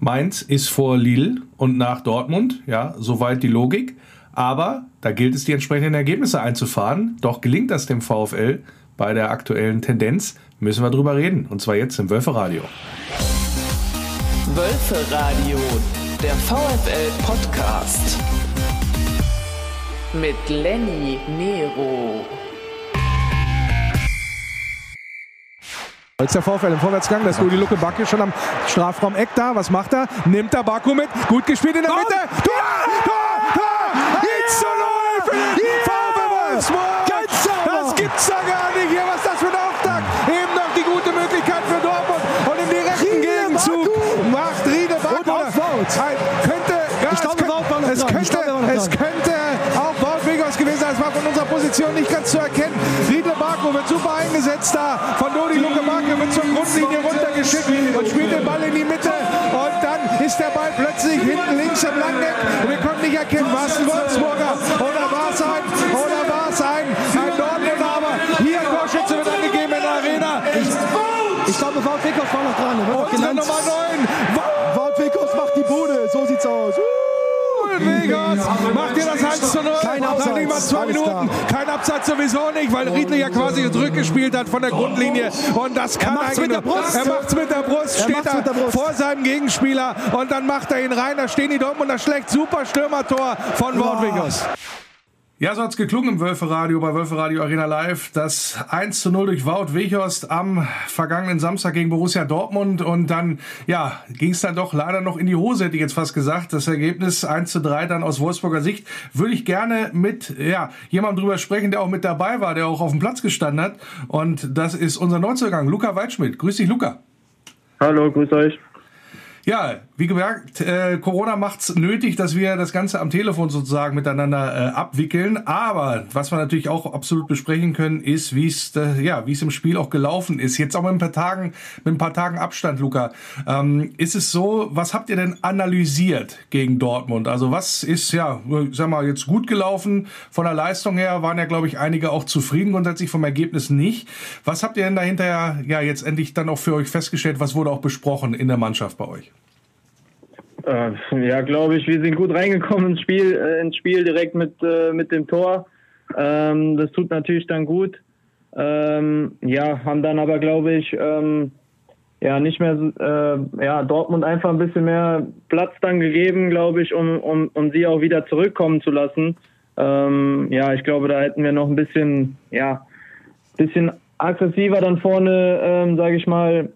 Mainz ist vor Lille und nach Dortmund, ja, soweit die Logik. Aber da gilt es, die entsprechenden Ergebnisse einzufahren. Doch gelingt das dem VfL bei der aktuellen Tendenz? Müssen wir drüber reden. Und zwar jetzt im Wölferadio. Wölferadio, der VfL-Podcast. Mit Lenny Nero. Als der VfL im Vorwärtsgang, da ist Rudi Lucke Backe schon am Strafraum Eck da. Was macht er? Nimmt er Baku mit. Gut gespielt in der Mitte. Tor! Tor! Position nicht ganz zu erkennen. Riede Baku wird super eingesetzt da von Dodi Luke Marke wird zur Grundlinie runtergeschickt und spielt den Ball in die Mitte. Und dann ist der Ball plötzlich hinten links im Langeck. Und wir konnten nicht erkennen, war es ein Wolfsburger oder war es ein, oder war es ein, ein Dortmunder. Aber hier Torschütze wird angegeben in der Arena. Ich, ich glaube, Wout Wickhoff war noch dran. Abseits sowieso nicht, weil Riedle ja quasi zurückgespielt hat von der Grundlinie. Und das kann Er macht's mit der nur- Brust. Er macht's mit der Brust, Er steht da Brust. vor seinem Gegenspieler und dann macht er ihn rein. Da stehen die Dortmunder schlecht. Super Stürmertor von Wout Wiggers. Ja, so hat's geklungen im Wölferadio bei Wölferadio Arena Live. Das 1 zu 0 durch Wout Weghorst am vergangenen Samstag gegen Borussia Dortmund. Und dann, ja, ging's dann doch leider noch in die Hose, hätte ich jetzt fast gesagt. Das Ergebnis 1 zu 3 dann aus Wolfsburger Sicht. Würde ich gerne mit, ja, jemandem drüber sprechen, der auch mit dabei war, der auch auf dem Platz gestanden hat. Und das ist unser Neuzugang, Luca Waldschmidt. Grüß dich, Luca. Hallo, grüß euch. Ja, wie gesagt, äh, Corona macht's nötig, dass wir das Ganze am Telefon sozusagen miteinander äh, abwickeln. Aber was wir natürlich auch absolut besprechen können, ist, wie es äh, ja, wie es im Spiel auch gelaufen ist. Jetzt auch mit ein paar Tagen, mit ein paar Tagen Abstand, Luca. Ähm, ist es so? Was habt ihr denn analysiert gegen Dortmund? Also was ist ja, sag mal jetzt gut gelaufen von der Leistung her? Waren ja glaube ich einige auch zufrieden grundsätzlich vom Ergebnis nicht. Was habt ihr denn dahinter ja jetzt endlich dann auch für euch festgestellt? Was wurde auch besprochen in der Mannschaft bei euch? Äh, ja, glaube ich, wir sind gut reingekommen ins Spiel, äh, ins Spiel direkt mit, äh, mit dem Tor. Ähm, das tut natürlich dann gut. Ähm, ja, haben dann aber, glaube ich, ähm, ja, nicht mehr, äh, ja, Dortmund einfach ein bisschen mehr Platz dann gegeben, glaube ich, um, um, um sie auch wieder zurückkommen zu lassen. Ähm, ja, ich glaube, da hätten wir noch ein bisschen, ja, bisschen aggressiver dann vorne, ähm, sage ich mal,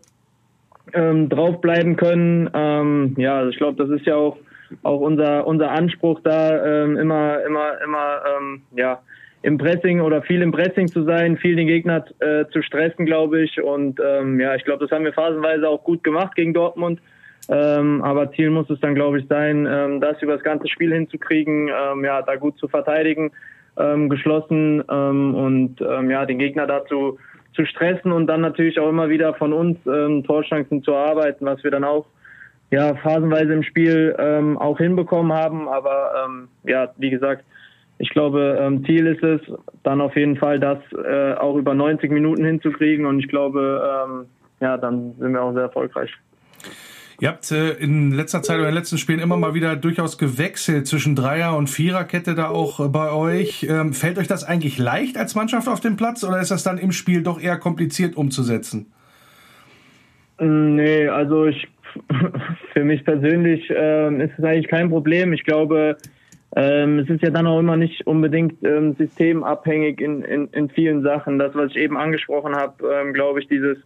ähm, draufbleiben können. Ähm, ja, also ich glaube, das ist ja auch auch unser unser Anspruch da ähm, immer immer immer ähm, ja im Pressing oder viel im Pressing zu sein, viel den Gegner äh, zu stressen, glaube ich. Und ähm, ja, ich glaube, das haben wir phasenweise auch gut gemacht gegen Dortmund. Ähm, aber Ziel muss es dann, glaube ich, sein, ähm, das über das ganze Spiel hinzukriegen, ähm, ja, da gut zu verteidigen, ähm, geschlossen ähm, und ähm, ja, den Gegner dazu zu stressen und dann natürlich auch immer wieder von uns ähm, Torchancen zu erarbeiten, was wir dann auch ja phasenweise im Spiel ähm, auch hinbekommen haben. Aber ähm, ja, wie gesagt, ich glaube, ähm, Ziel ist es, dann auf jeden Fall das äh, auch über 90 Minuten hinzukriegen und ich glaube, ähm, ja, dann sind wir auch sehr erfolgreich. Ihr habt äh, in letzter Zeit oder in den letzten Spielen immer mal wieder durchaus gewechselt zwischen Dreier- und Viererkette da auch äh, bei euch. Ähm, fällt euch das eigentlich leicht als Mannschaft auf den Platz oder ist das dann im Spiel doch eher kompliziert umzusetzen? Mm, Nee, also ich für mich persönlich ähm, ist es eigentlich kein Problem. Ich glaube, ähm, es ist ja dann auch immer nicht unbedingt ähm, systemabhängig in, in, in vielen Sachen. Das, was ich eben angesprochen habe, ähm, glaube ich, dieses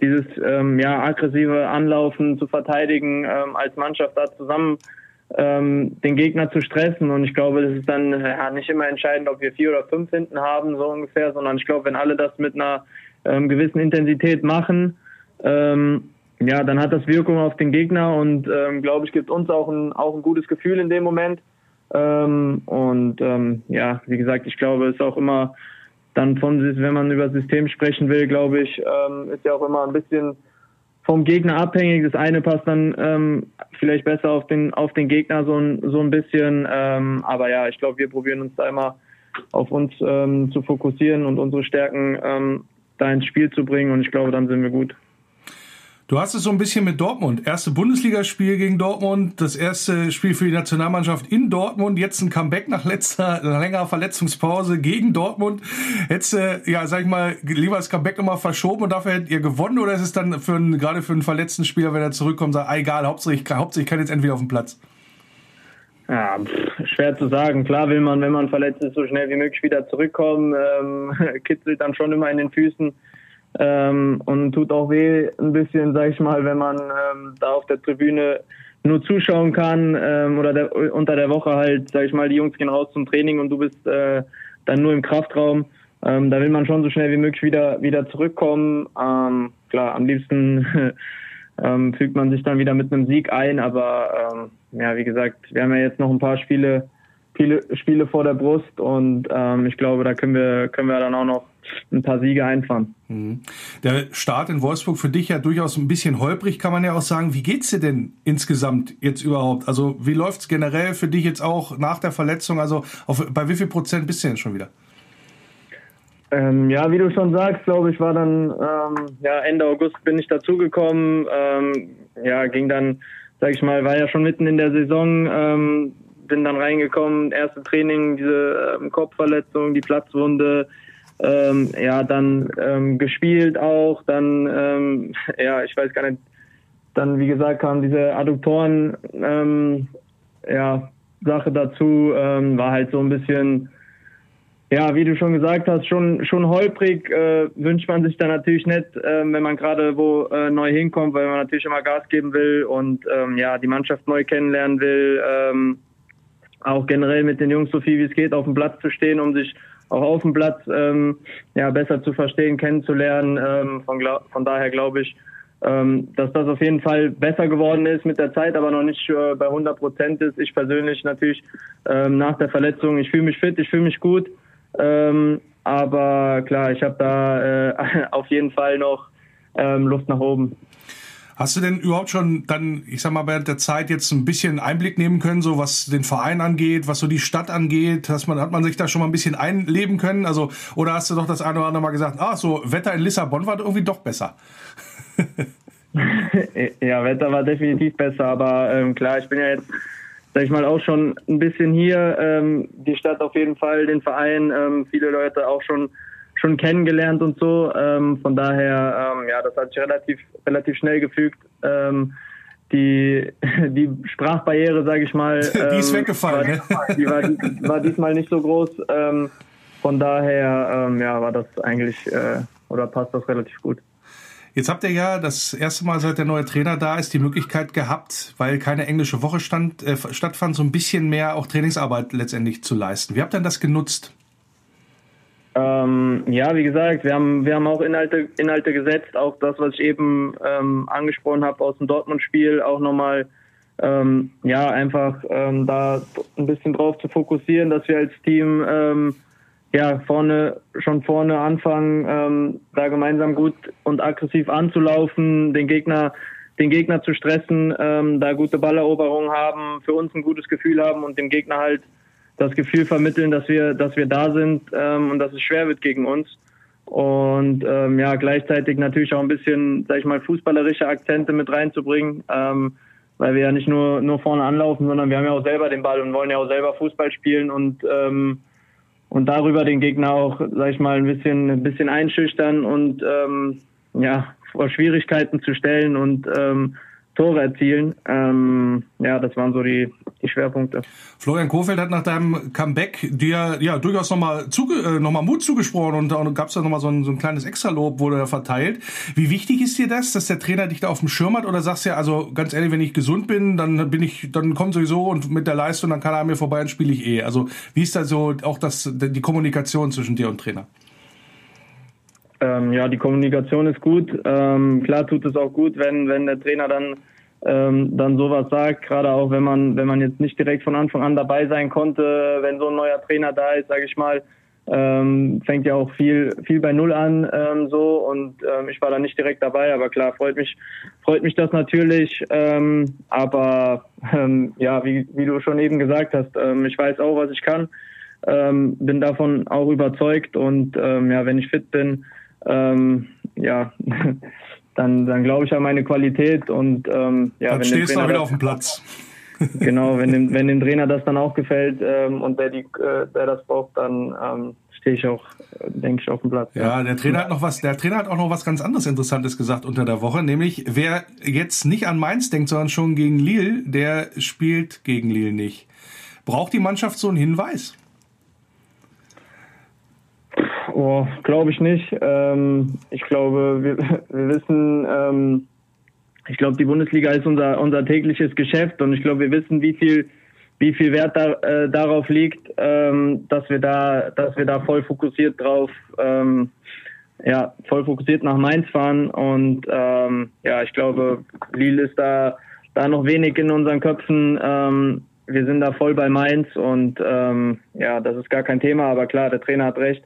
dieses ähm, ja aggressive Anlaufen zu verteidigen, ähm, als Mannschaft da zusammen ähm, den Gegner zu stressen. Und ich glaube, das ist dann ja, nicht immer entscheidend, ob wir vier oder fünf hinten haben, so ungefähr, sondern ich glaube, wenn alle das mit einer ähm, gewissen Intensität machen, ähm, ja, dann hat das Wirkung auf den Gegner und ähm, glaube ich, gibt uns auch ein, auch ein gutes Gefühl in dem Moment. Ähm, und ähm, ja, wie gesagt, ich glaube, es ist auch immer dann von, wenn man über System sprechen will, glaube ich, ähm, ist ja auch immer ein bisschen vom Gegner abhängig. Das eine passt dann ähm, vielleicht besser auf den auf den Gegner so ein so ein bisschen. Ähm, aber ja, ich glaube, wir probieren uns da immer auf uns ähm, zu fokussieren und unsere Stärken ähm, da ins Spiel zu bringen. Und ich glaube, dann sind wir gut. Du hast es so ein bisschen mit Dortmund. Erste Bundesligaspiel gegen Dortmund, das erste Spiel für die Nationalmannschaft in Dortmund, jetzt ein Comeback nach letzter, längerer Verletzungspause gegen Dortmund. Hättest du, ja, sag ich mal, lieber das Comeback nochmal verschoben und dafür hättet ihr gewonnen oder ist es dann für einen, gerade für einen verletzten Spieler, wenn er zurückkommt, sagt, ah, egal, Hauptsache ich, Hauptsache ich kann jetzt entweder auf den Platz? Ja, pff, schwer zu sagen. Klar will man, wenn man verletzt ist, so schnell wie möglich wieder zurückkommen. Ähm, kitzelt dann schon immer in den Füßen. Ähm, und tut auch weh ein bisschen, sag ich mal, wenn man ähm, da auf der Tribüne nur zuschauen kann ähm, oder der, unter der Woche halt, sag ich mal, die Jungs gehen raus zum Training und du bist äh, dann nur im Kraftraum. Ähm, da will man schon so schnell wie möglich wieder wieder zurückkommen. Ähm, klar, am liebsten ähm, fügt man sich dann wieder mit einem Sieg ein, aber ja, wie gesagt, wir haben ja jetzt noch ein paar Spiele, viele Spiele vor der Brust und ich glaube, da können wir können wir dann auch noch ein paar Siege einfahren. Mhm. Der Start in Wolfsburg für dich ja durchaus ein bisschen holprig, kann man ja auch sagen. Wie geht's dir denn insgesamt jetzt überhaupt? Also wie läuft's generell für dich jetzt auch nach der Verletzung? Also auf, bei wie viel Prozent bist du denn schon wieder? Ähm, ja, wie du schon sagst, glaube ich, war dann ähm, ja Ende August bin ich dazugekommen. Ähm, ja, ging dann, sag ich mal, war ja schon mitten in der Saison. Ähm, bin dann reingekommen, erste Training, diese ähm, Kopfverletzung, die Platzwunde, ähm, ja, dann ähm, gespielt auch, dann, ähm, ja, ich weiß gar nicht, dann, wie gesagt, kam diese Adduktoren, ähm, ja, Sache dazu, ähm, war halt so ein bisschen, ja, wie du schon gesagt hast, schon, schon holprig, äh, wünscht man sich dann natürlich nicht, äh, wenn man gerade wo äh, neu hinkommt, weil man natürlich immer Gas geben will und, ähm, ja, die Mannschaft neu kennenlernen will, ähm, auch generell mit den Jungs so viel wie es geht auf dem Platz zu stehen, um sich auch auf dem Platz ähm, ja, besser zu verstehen, kennenzulernen. Ähm, von, von daher glaube ich, ähm, dass das auf jeden Fall besser geworden ist mit der Zeit, aber noch nicht äh, bei 100 Prozent ist. Ich persönlich natürlich ähm, nach der Verletzung, ich fühle mich fit, ich fühle mich gut. Ähm, aber klar, ich habe da äh, auf jeden Fall noch ähm, Luft nach oben. Hast du denn überhaupt schon dann, ich sag mal, während der Zeit jetzt ein bisschen Einblick nehmen können, so was den Verein angeht, was so die Stadt angeht? Dass man, hat man sich da schon mal ein bisschen einleben können? Also, oder hast du doch das eine oder andere Mal gesagt, ah, so Wetter in Lissabon war irgendwie doch besser? ja, Wetter war definitiv besser, aber ähm, klar, ich bin ja jetzt, sag ich mal, auch schon ein bisschen hier. Ähm, die Stadt auf jeden Fall, den Verein, ähm, viele Leute auch schon schon kennengelernt und so. Ähm, von daher, ähm, ja, das hat sich relativ, relativ schnell gefügt. Ähm, die, die Sprachbarriere, sage ich mal, die ist ähm, weggefallen. War, ne? die war, war, diesmal nicht so groß. Ähm, von daher, ähm, ja, war das eigentlich äh, oder passt das relativ gut. Jetzt habt ihr ja das erste Mal, seit der neue Trainer da ist, die Möglichkeit gehabt, weil keine englische Woche stand, äh, stattfand, so ein bisschen mehr auch Trainingsarbeit letztendlich zu leisten. Wie habt ihr das genutzt? Ähm, ja, wie gesagt, wir haben, wir haben auch Inhalte, Inhalte gesetzt, auch das, was ich eben ähm, angesprochen habe aus dem Dortmund-Spiel, auch nochmal ähm, ja, einfach ähm, da ein bisschen drauf zu fokussieren, dass wir als Team ähm, ja vorne schon vorne anfangen, ähm, da gemeinsam gut und aggressiv anzulaufen, den Gegner den Gegner zu stressen, da gute Balleroberungen haben, für uns ein gutes Gefühl haben und dem Gegner halt das Gefühl vermitteln, dass wir, dass wir da sind ähm, und dass es schwer wird gegen uns. Und ähm, ja, gleichzeitig natürlich auch ein bisschen, sag ich mal, fußballerische Akzente mit reinzubringen, ähm, weil wir ja nicht nur, nur vorne anlaufen, sondern wir haben ja auch selber den Ball und wollen ja auch selber Fußball spielen und, ähm, und darüber den Gegner auch, sag ich mal, ein bisschen, ein bisschen einschüchtern und ähm, ja, vor Schwierigkeiten zu stellen und ähm, Tore erzielen. Ähm, ja, das waren so die, die Schwerpunkte. Florian Kofeld hat nach deinem Comeback dir ja durchaus nochmal zuge äh, noch Mut zugesprochen und da gab es da nochmal so ein, so ein kleines Extralob, wurde da verteilt. Wie wichtig ist dir das, dass der Trainer dich da auf dem Schirm hat oder sagst du ja, also ganz ehrlich, wenn ich gesund bin, dann bin ich, dann kommt sowieso und mit der Leistung, dann kann er mir vorbei und spiele ich eh. Also wie ist da so auch das, die Kommunikation zwischen dir und Trainer? Ähm, ja, die Kommunikation ist gut. Ähm, klar tut es auch gut, wenn, wenn der Trainer dann, ähm, dann sowas sagt, gerade auch wenn man, wenn man jetzt nicht direkt von Anfang an dabei sein konnte, wenn so ein neuer Trainer da ist, sage ich mal, ähm, fängt ja auch viel, viel bei Null an ähm, so und ähm, ich war da nicht direkt dabei, aber klar, freut mich, freut mich das natürlich. Aber ja, wie, wie du schon eben gesagt hast, ich weiß auch, was ich kann, bin davon auch überzeugt und ja, wenn ich fit bin, ähm, ja, dann, dann glaube ich an meine Qualität und ähm, ja, dann wenn stehst du wieder das- auf dem Platz. Genau, wenn dem, wenn dem Trainer das dann auch gefällt ähm, und wer, die, äh, wer das braucht, dann ähm, stehe ich auch, denke ich, auf dem Platz. Ja, der Trainer hat noch was, der Trainer hat auch noch was ganz anderes Interessantes gesagt unter der Woche, nämlich wer jetzt nicht an Mainz denkt, sondern schon gegen Lille, der spielt gegen Lille nicht. Braucht die Mannschaft so einen Hinweis? Oh, glaube ich nicht. Ähm, ich glaube, wir, wir wissen, ähm, ich glaube, die Bundesliga ist unser, unser tägliches Geschäft und ich glaube, wir wissen, wie viel, wie viel Wert da, äh, darauf liegt, ähm, dass wir da, dass wir da voll fokussiert drauf, ähm, ja, voll fokussiert nach Mainz fahren und ähm, ja, ich glaube, Lille ist da, da noch wenig in unseren Köpfen. Ähm, wir sind da voll bei Mainz und ähm, ja, das ist gar kein Thema, aber klar, der Trainer hat recht.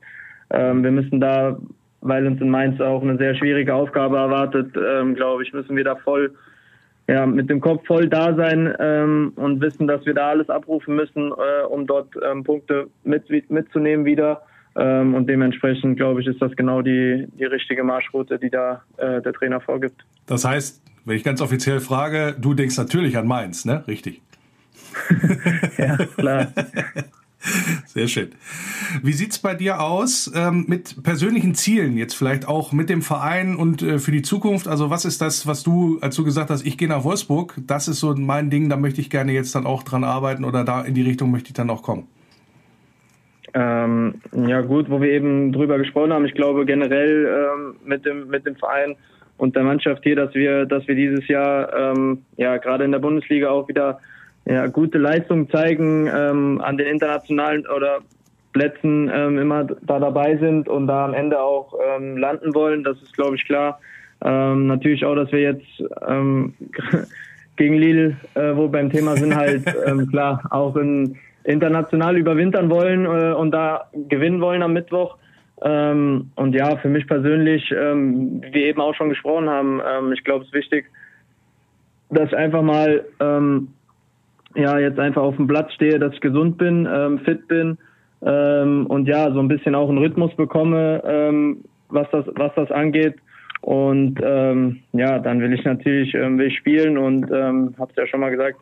Ähm, wir müssen da, weil uns in Mainz auch eine sehr schwierige Aufgabe erwartet, ähm, glaube ich, müssen wir da voll, ja, mit dem Kopf voll da sein ähm, und wissen, dass wir da alles abrufen müssen, äh, um dort ähm, Punkte mit, mitzunehmen wieder. Ähm, und dementsprechend, glaube ich, ist das genau die, die richtige Marschroute, die da äh, der Trainer vorgibt. Das heißt, wenn ich ganz offiziell frage, du denkst natürlich an Mainz, ne? Richtig. Ja, klar. Sehr schön. Wie sieht's bei dir aus ähm, mit persönlichen Zielen, jetzt vielleicht auch mit dem Verein und äh, für die Zukunft? Also was ist das, was du, als du gesagt hast, ich gehe nach Wolfsburg, das ist so mein Ding, da möchte ich gerne jetzt dann auch dran arbeiten oder da in die Richtung möchte ich dann auch kommen? Ähm, ja gut, wo wir eben drüber gesprochen haben, ich glaube generell ähm, mit dem mit dem Verein und der Mannschaft hier, dass wir dass wir dieses Jahr ähm, ja gerade in der Bundesliga auch wieder ja, gute Leistungen zeigen, ähm, an den internationalen oder Plätzen ähm, immer da dabei sind und da am Ende auch ähm, landen wollen. Das ist, glaube ich, klar. Ähm, natürlich auch, dass wir jetzt ähm, gegen Lille, äh, wo beim Thema sind, halt ähm, klar auch in, international überwintern wollen äh, und da gewinnen wollen am Mittwoch. Ähm, und ja, für mich persönlich, ähm, wie wir eben auch schon gesprochen haben, ähm, ich glaube, es ist wichtig, dass einfach mal ähm, ja jetzt einfach auf dem Platz stehe, dass ich gesund bin, ähm, fit bin ähm, und ja so ein bisschen auch einen Rhythmus bekomme, ähm, was das was das angeht. Und ähm, ja, dann will ich natürlich ähm, will ich spielen und ähm, habe es ja schon mal gesagt.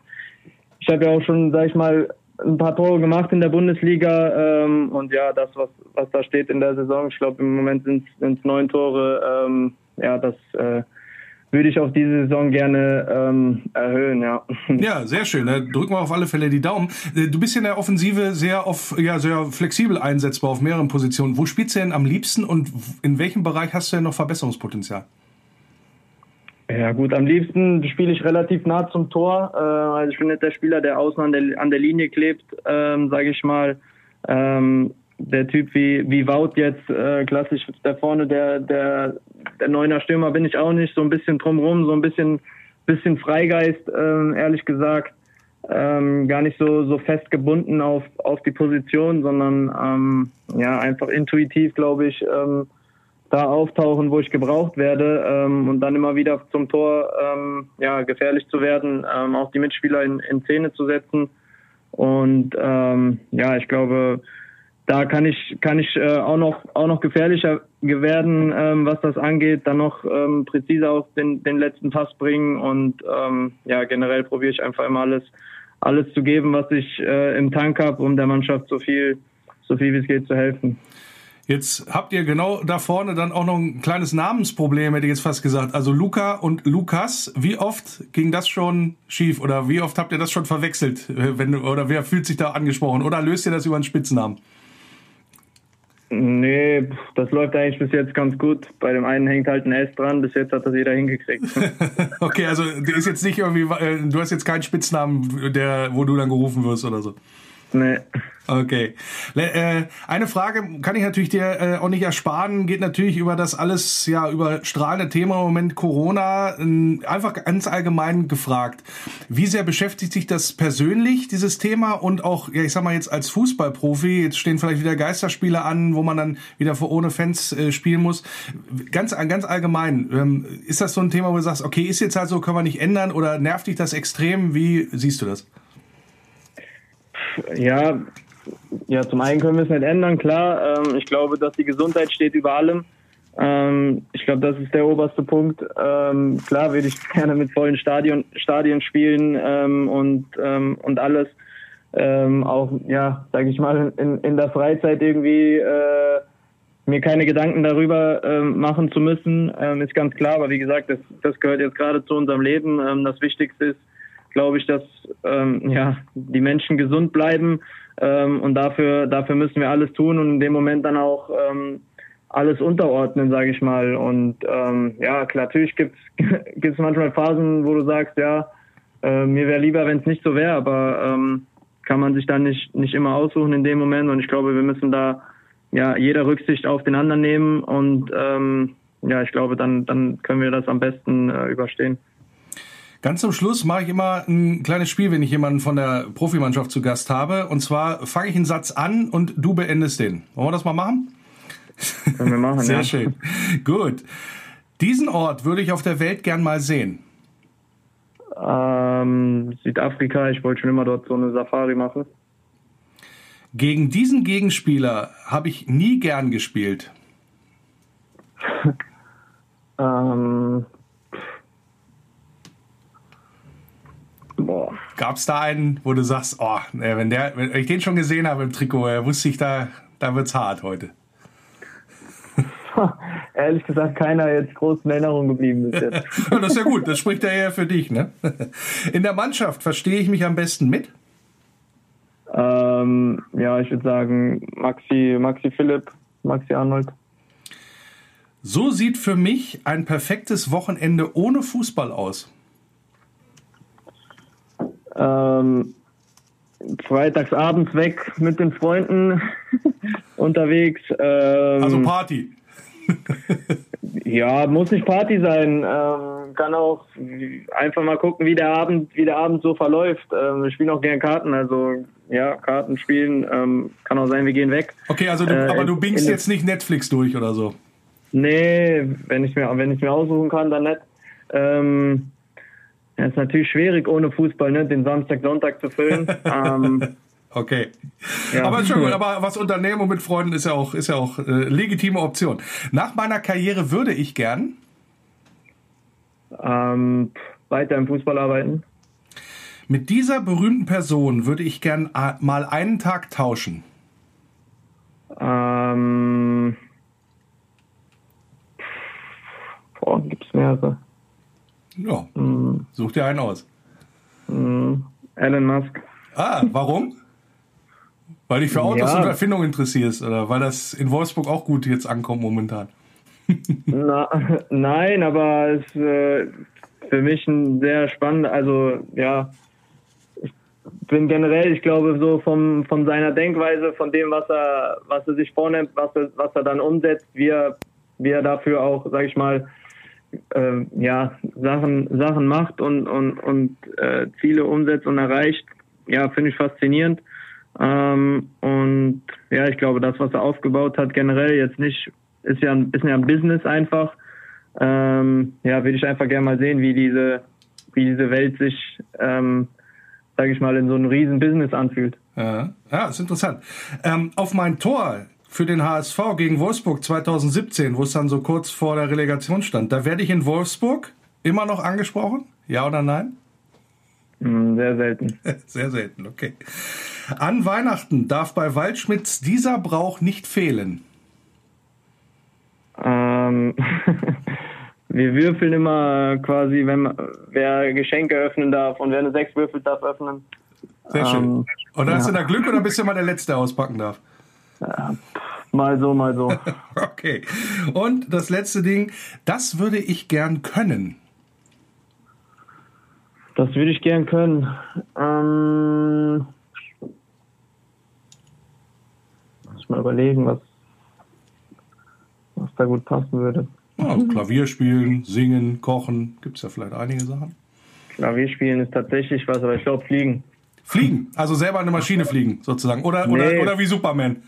Ich habe ja auch schon, sag ich mal, ein paar Tore gemacht in der Bundesliga ähm, und ja, das was was da steht in der Saison, ich glaube im Moment sind es neun Tore. Ähm, ja, das äh, würde ich auf diese Saison gerne ähm, erhöhen, ja. Ja, sehr schön. Da drücken wir auf alle Fälle die Daumen. Äh, Du bist in der Offensive sehr auf, ja, sehr flexibel einsetzbar auf mehreren Positionen. Wo spielst du denn am liebsten und in welchem Bereich hast du denn noch Verbesserungspotenzial? Ja gut, am liebsten spiele ich relativ nah zum Tor. Äh, also ich bin nicht der Spieler, der außen an der, an der Linie klebt, ähm, sage ich mal. Ähm, der Typ wie, wie Wout jetzt, äh, klassisch da vorne, der, der, der Neuner Stürmer bin ich auch nicht. So ein bisschen drumrum, so ein bisschen, bisschen Freigeist, ähm, ehrlich gesagt. Ähm, gar nicht so, so fest gebunden auf, auf die Position, sondern ähm, ja, einfach intuitiv, glaube ich, ähm, da auftauchen, wo ich gebraucht werde ähm, und dann immer wieder zum Tor ähm, ja, gefährlich zu werden, ähm, auch die Mitspieler in, in Szene zu setzen. Und ähm, ja, ich glaube, da kann ich kann ich äh, auch noch auch noch gefährlicher werden, ähm, was das angeht, dann noch ähm, präziser auf den, den letzten Pass bringen und ähm, ja generell probiere ich einfach immer alles alles zu geben, was ich äh, im Tank habe, um der Mannschaft so viel so viel wie es geht zu helfen. Jetzt habt ihr genau da vorne dann auch noch ein kleines Namensproblem, hätte ich jetzt fast gesagt. Also Luca und Lukas, wie oft ging das schon schief oder wie oft habt ihr das schon verwechselt? Wenn, oder wer fühlt sich da angesprochen? Oder löst ihr das über einen Spitznamen? Nee, das läuft eigentlich bis jetzt ganz gut. Bei dem einen hängt halt ein S dran, bis jetzt hat das jeder hingekriegt. okay, also ist jetzt nicht irgendwie, äh, du hast jetzt keinen Spitznamen, der, wo du dann gerufen wirst oder so. Nee. Okay. Äh, eine Frage kann ich natürlich dir äh, auch nicht ersparen, geht natürlich über das alles, ja, über strahlende Thema im Moment Corona, ähm, einfach ganz allgemein gefragt. Wie sehr beschäftigt sich das persönlich, dieses Thema und auch, ja, ich sag mal jetzt als Fußballprofi, jetzt stehen vielleicht wieder Geisterspiele an, wo man dann wieder vor ohne Fans äh, spielen muss. Ganz, ganz allgemein, ähm, ist das so ein Thema, wo du sagst, okay, ist jetzt halt so, können wir nicht ändern oder nervt dich das extrem? Wie siehst du das? Ja, ja, zum einen können wir es nicht ändern, klar. Ähm, ich glaube, dass die Gesundheit steht über allem. Ähm, ich glaube, das ist der oberste Punkt. Ähm, klar würde ich gerne mit vollen Stadion, Stadien spielen ähm, und, ähm, und alles. Ähm, auch, ja, sage ich mal, in, in der Freizeit irgendwie äh, mir keine Gedanken darüber ähm, machen zu müssen, ist ganz klar. Aber wie gesagt, das, das gehört jetzt gerade zu unserem Leben. Das Wichtigste ist, glaube ich, dass ähm, ja, die Menschen gesund bleiben. Ähm, und dafür, dafür müssen wir alles tun und in dem Moment dann auch ähm, alles unterordnen, sage ich mal. Und ähm, ja, klar, natürlich gibt es manchmal Phasen, wo du sagst, ja, äh, mir wäre lieber, wenn es nicht so wäre, aber ähm, kann man sich dann nicht, nicht immer aussuchen in dem Moment. Und ich glaube, wir müssen da ja jeder Rücksicht auf den anderen nehmen und ähm, ja, ich glaube, dann, dann können wir das am besten äh, überstehen. Ganz zum Schluss mache ich immer ein kleines Spiel, wenn ich jemanden von der Profimannschaft zu Gast habe. Und zwar fange ich einen Satz an und du beendest den. Wollen wir das mal machen? Können wir machen, Sehr ja. schön. Gut. Diesen Ort würde ich auf der Welt gern mal sehen. Ähm, Südafrika, ich wollte schon immer dort so eine Safari machen. Gegen diesen Gegenspieler habe ich nie gern gespielt. Ähm, boah. Gab es da einen, wo du sagst, oh, nee, wenn der, wenn ich den schon gesehen habe im Trikot, wusste ich, da, da wird's hart heute. Ehrlich gesagt, keiner jetzt groß in Erinnerung geblieben bis jetzt. Das ist ja gut, das spricht ja eher für dich, ne? In der Mannschaft verstehe ich mich am besten mit. ähm, ja, ich würde sagen Maxi, Maxi Philipp, Maxi Arnold. So sieht für mich ein perfektes Wochenende ohne Fußball aus. Ähm, freitags abends weg mit den Freunden unterwegs. Ähm, Also Party. Ja, muss nicht Party sein. Ähm, kann auch einfach mal gucken, wie der Abend, wie der Abend so verläuft. Ähm, wir spielen auch gerne Karten, also ja, Karten spielen. Ähm, kann auch sein, wir gehen weg. Okay, also du, Äh, aber du in- bingst in- jetzt nicht Netflix durch oder so. Nee, wenn ich mir, wenn ich mir aussuchen kann, dann nicht. Ähm, ja, ist natürlich schwierig ohne Fußball, ne, den Samstag, Sonntag zu füllen. ähm, Okay. Ja. Aber schon gut, aber was unternehmen und mit Freunden ist ja auch, ist ja auch äh, legitime Option. Nach meiner Karriere würde ich gern ähm, weiter im Fußball arbeiten. mit dieser berühmten Person würde ich gern a- mal einen Tag tauschen. Ähm, boah, gibt's mehrere. Ja, such dir einen aus. Elon Musk. Ah, warum? Weil dich für Autos Ja. und Erfindungen interessierst oder weil das in Wolfsburg auch gut jetzt ankommt momentan. Na, nein, aber es ist äh, für mich ein sehr spannender, also ja, ich bin generell, ich glaube, so vom, von seiner Denkweise, von dem, was er, was er sich vornimmt, was er, was er dann umsetzt, wie er, wie er dafür auch, sag ich mal, äh, ja, Sachen, Sachen macht und, und, und äh, Ziele umsetzt und erreicht, ja, finde ich faszinierend. Ähm, und ja, ich glaube, das, was er aufgebaut hat, generell jetzt nicht, ist ja ein, ist ja ein Business einfach. Ähm, ja, würde ich einfach gerne mal sehen, wie diese, wie diese Welt sich, ähm, sage ich mal, in so einem riesen Business anfühlt. Ja, ja ist interessant. Ähm, auf mein Tor für den HSV gegen Wolfsburg 2017, wo es dann so kurz vor der Relegation stand, da werde ich in Wolfsburg immer noch angesprochen? Ja oder nein? Hm, sehr selten. Sehr selten, okay. An Weihnachten darf bei Waldschmidts dieser Brauch nicht fehlen. Ähm, wir würfeln immer quasi, wenn wer Geschenke öffnen darf und wer eine 6 würfelt, darf öffnen. Sehr schön. Ähm, Und hast du ja. da Glück oder bist du mal der Letzte, der auspacken darf? Mal so, mal so. Okay. Und das letzte Ding, das würde ich gern können. Das würde ich gern können. Ähm, muss ich mal überlegen, was, was da gut passen würde. Ja, Klavier spielen, singen, kochen, gibt es ja vielleicht einige Sachen. Klavierspielen ist tatsächlich was, aber ich glaube Fliegen. Fliegen, also selber eine Maschine fliegen, sozusagen. Oder, Nee. oder, oder wie Superman.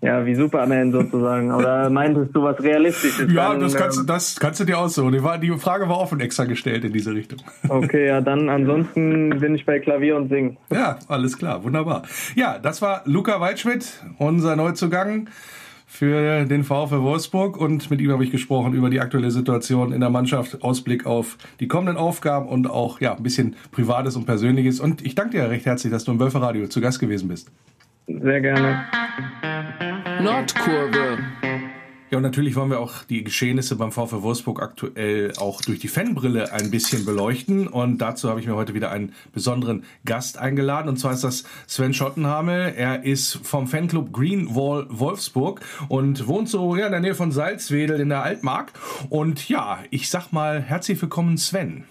Ja, wie Superman sozusagen. Oder meintest du was Realistisches? Ja, Dann, das kannst, du- ähm, das kannst du dir aussuchen. Die, war, die Frage war offen extra gestellt in diese Richtung. Okay, ja, dann ansonsten bin ich bei Klavier und Singen. Ja, alles klar, wunderbar. Ja, das war Luca Waldschmidt, unser Neuzugang. für den VfL Wolfsburg und mit ihm habe ich gesprochen über die aktuelle Situation in der Mannschaft, Ausblick auf die kommenden Aufgaben und auch ja ein bisschen Privates und Persönliches. Und ich danke dir recht herzlich, dass du im Wölferradio zu Gast gewesen bist. Sehr gerne. Nordkurve. Ja, und natürlich wollen wir auch die Geschehnisse beim VfL Wolfsburg aktuell auch durch die Fanbrille ein bisschen beleuchten. Und dazu habe ich mir heute wieder einen besonderen Gast eingeladen. Und zwar ist das Sven Schottenhamel. Er ist vom Fanclub Green Wall Wolfsburg und wohnt so ja, in der Nähe von Salzwedel in der Altmark. Und ja, ich sag mal herzlich willkommen, Sven.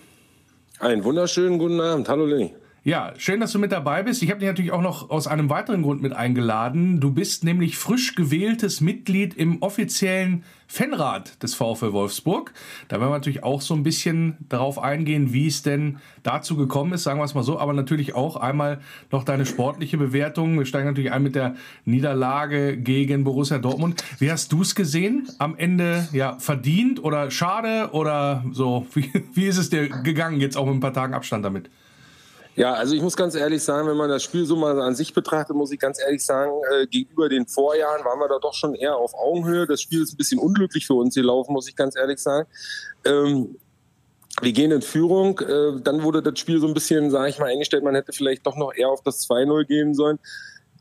Einen wunderschönen guten Abend. Hallo Lenny. Ja, schön, dass du mit dabei bist. Ich habe dich natürlich auch noch aus einem weiteren Grund mit eingeladen. Du bist nämlich frisch gewähltes Mitglied im offiziellen Fanrat des VfL Wolfsburg. Da werden wir natürlich auch so ein bisschen darauf eingehen, wie es denn dazu gekommen ist, sagen wir es mal so, aber natürlich auch einmal noch deine sportliche Bewertung. Wir steigen natürlich ein mit der Niederlage gegen Borussia Dortmund. Wie hast du es gesehen? Am Ende ja verdient oder schade oder so? Wie, wie ist es dir gegangen jetzt auch mit ein paar Tagen Abstand damit? Ja, also ich muss ganz ehrlich sagen, wenn man das Spiel so mal an sich betrachtet, muss ich ganz ehrlich sagen, äh, gegenüber den Vorjahren waren wir da doch schon eher auf Augenhöhe. Das Spiel ist ein bisschen unglücklich für uns gelaufen, muss ich ganz ehrlich sagen. Ähm, wir gehen in Führung, äh, dann wurde das Spiel so ein bisschen, sage ich mal, eingestellt, man hätte vielleicht doch noch eher auf das 2-0 gehen sollen.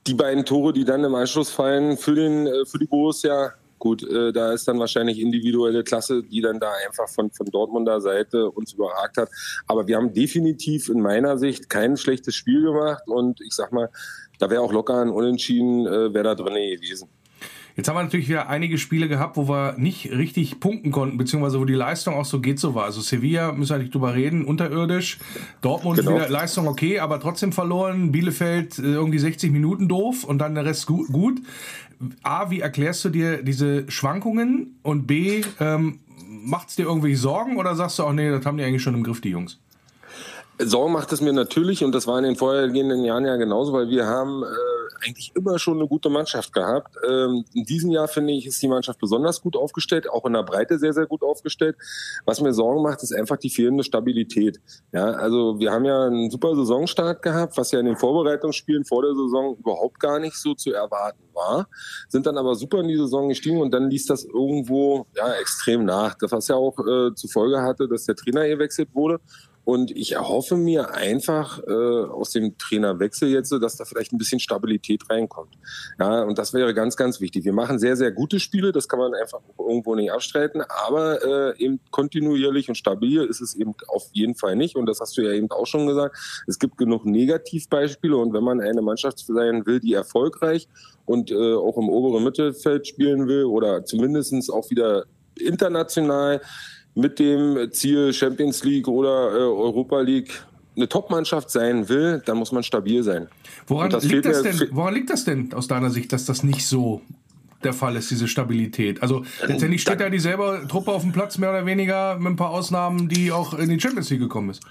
Die beiden Tore, die dann im Anschluss fallen für, den, äh, für die Borussia, Gut, äh, da ist dann wahrscheinlich individuelle Klasse, die dann da einfach von, von Dortmunder Seite uns überragt hat. Aber wir haben definitiv in meiner Sicht kein schlechtes Spiel gemacht und ich sag mal, da wäre auch locker ein Unentschieden, äh, wäre da drin gewesen. Jetzt haben wir natürlich wieder einige Spiele gehabt, wo wir nicht richtig punkten konnten, beziehungsweise wo die Leistung auch so geht so war. Also Sevilla, müssen wir nicht drüber reden, unterirdisch. Dortmund genau. wieder Leistung okay, aber trotzdem verloren. Bielefeld äh, irgendwie 60 Minuten doof und dann der Rest gut. A, wie erklärst du dir diese Schwankungen? Und B, ähm, macht es dir irgendwelche Sorgen oder sagst du auch, nee, das haben die eigentlich schon im Griff, die Jungs? Sorgen macht es mir natürlich und das war in den vorhergehenden Jahren ja genauso, weil wir haben äh, eigentlich immer schon eine gute Mannschaft gehabt. Ähm, in diesem Jahr finde ich, ist die Mannschaft besonders gut aufgestellt, auch in der Breite sehr, sehr gut aufgestellt. Was mir Sorgen macht, ist einfach die fehlende Stabilität. Ja, also wir haben ja einen super Saisonstart gehabt, was ja in den Vorbereitungsspielen vor der Saison überhaupt gar nicht so zu erwarten war, sind dann aber super in die Saison gestiegen und dann ließ das irgendwo ja extrem nach. Das was ja auch äh, zur Folge hatte, dass der Trainer gewechselt wurde und ich erhoffe mir einfach äh, aus dem Trainerwechsel jetzt, dass da vielleicht ein bisschen Stabilität reinkommt. Ja, und das wäre ganz, ganz wichtig. Wir machen sehr, sehr gute Spiele, das kann man einfach irgendwo nicht abstreiten, aber äh, eben kontinuierlich und stabil ist es eben auf jeden Fall nicht. Und das hast du ja eben auch schon gesagt. Es gibt genug Negativbeispiele und wenn man eine Mannschaft sein will, die erfolgreich und äh, auch im oberen Mittelfeld spielen will oder zumindestens auch wieder international mit dem Ziel Champions League oder äh, Europa League eine Top-Mannschaft sein will, dann muss man stabil sein. Woran liegt, das denn, woran liegt das denn aus deiner Sicht, dass das nicht so der Fall ist, diese Stabilität? Also letztendlich steht ja dieselbe Truppe auf dem Platz, mehr oder weniger, mit ein paar Ausnahmen, die auch in die Champions League gekommen ist.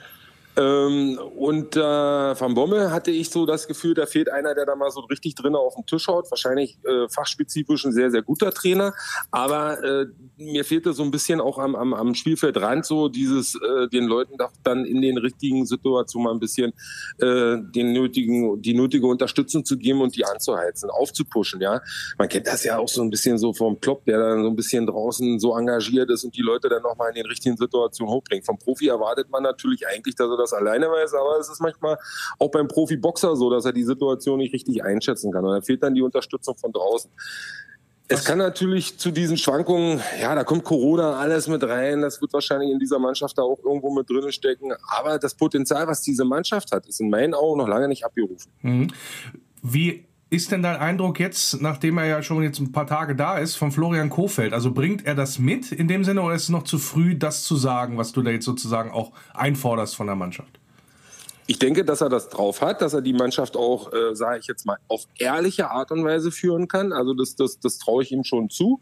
Ähm, und äh, Van Bommel hatte ich so das Gefühl, da fehlt einer, der da mal so richtig drin auf den Tisch haut. Wahrscheinlich äh, fachspezifisch ein sehr, sehr guter Trainer. Aber äh, mir fehlte so ein bisschen auch am, am, am Spielfeldrand so dieses, äh, den Leuten dann in den richtigen Situationen mal ein bisschen äh, den nötigen, die nötige Unterstützung zu geben und die anzuheizen, aufzupuschen. Ja, Man kennt das ja auch so ein bisschen so vom Klopp, der dann so ein bisschen draußen so engagiert ist und die Leute dann nochmal in den richtigen Situationen hochbringt. Vom Profi erwartet man natürlich eigentlich, dass er das das alleine weiß, aber es ist manchmal auch beim Profiboxer so, dass er die Situation nicht richtig einschätzen kann. Und da fehlt dann die Unterstützung von draußen. Es kann natürlich zu diesen Schwankungen, ja, da kommt Corona alles mit rein, das wird wahrscheinlich in dieser Mannschaft da auch irgendwo mit drin stecken. Aber das Potenzial, was diese Mannschaft hat, ist in meinen Augen noch lange nicht abgerufen. Mhm. Wie ist denn dein Eindruck jetzt, nachdem er ja schon jetzt ein paar Tage da ist, von Florian Kofeld? Also bringt er das mit in dem Sinne oder ist es noch zu früh, das zu sagen, was du da jetzt sozusagen auch einforderst von der Mannschaft? Ich denke, dass er das drauf hat, dass er die Mannschaft auch, äh, sage ich jetzt mal, auf ehrliche Art und Weise führen kann. Also das, das, das traue ich ihm schon zu.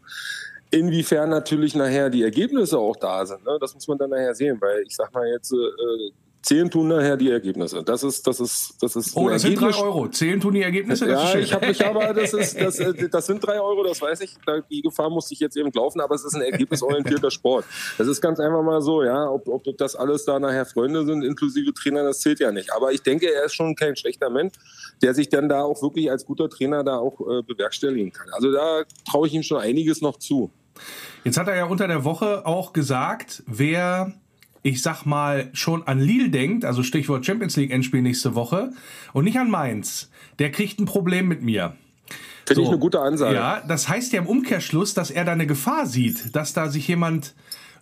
Inwiefern natürlich nachher die Ergebnisse auch da sind, ne? das muss man dann nachher sehen, weil ich sag mal jetzt, äh, Zählen tun nachher die Ergebnisse. Das ist, das ist, das ist. Oh, das sind drei Euro. Zählen tun die Ergebnisse? Das Ja, ich habe mich aber, das, ist, das, äh, das sind drei Euro, das weiß ich. Die Gefahr musste ich jetzt eben laufen, aber es ist ein ergebnisorientierter Sport. Das ist ganz einfach mal so, ja. Ob, ob das alles da nachher Freunde sind, inklusive Trainer, das zählt ja nicht. Aber ich denke, er ist schon kein schlechter Mensch, der sich dann da auch wirklich als guter Trainer da auch äh, bewerkstelligen kann. Also da traue ich ihm schon einiges noch zu. Jetzt hat er ja unter der Woche auch gesagt, wer, ich sag mal, schon an Lille denkt, also Stichwort Champions League Endspiel nächste Woche, und nicht an Mainz, der kriegt ein Problem mit mir. Finde ich So. eine gute Ansage. Ja, das heißt ja im Umkehrschluss, dass er da eine Gefahr sieht, dass da sich jemand,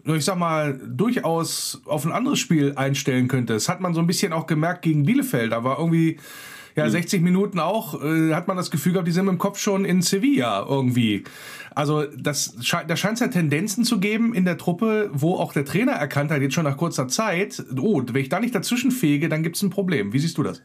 ich sag mal, durchaus auf ein anderes Spiel einstellen könnte. Das hat man so ein bisschen auch gemerkt gegen Bielefeld. Da war irgendwie, ja, 60 Minuten auch, äh, hat man das Gefühl gehabt, die sind im Kopf schon in Sevilla irgendwie. Also das, da scheint es ja Tendenzen zu geben in der Truppe, wo auch der Trainer erkannt hat, jetzt schon nach kurzer Zeit, oh, wenn ich da nicht dazwischen fege, dann gibt es ein Problem. Wie siehst du das?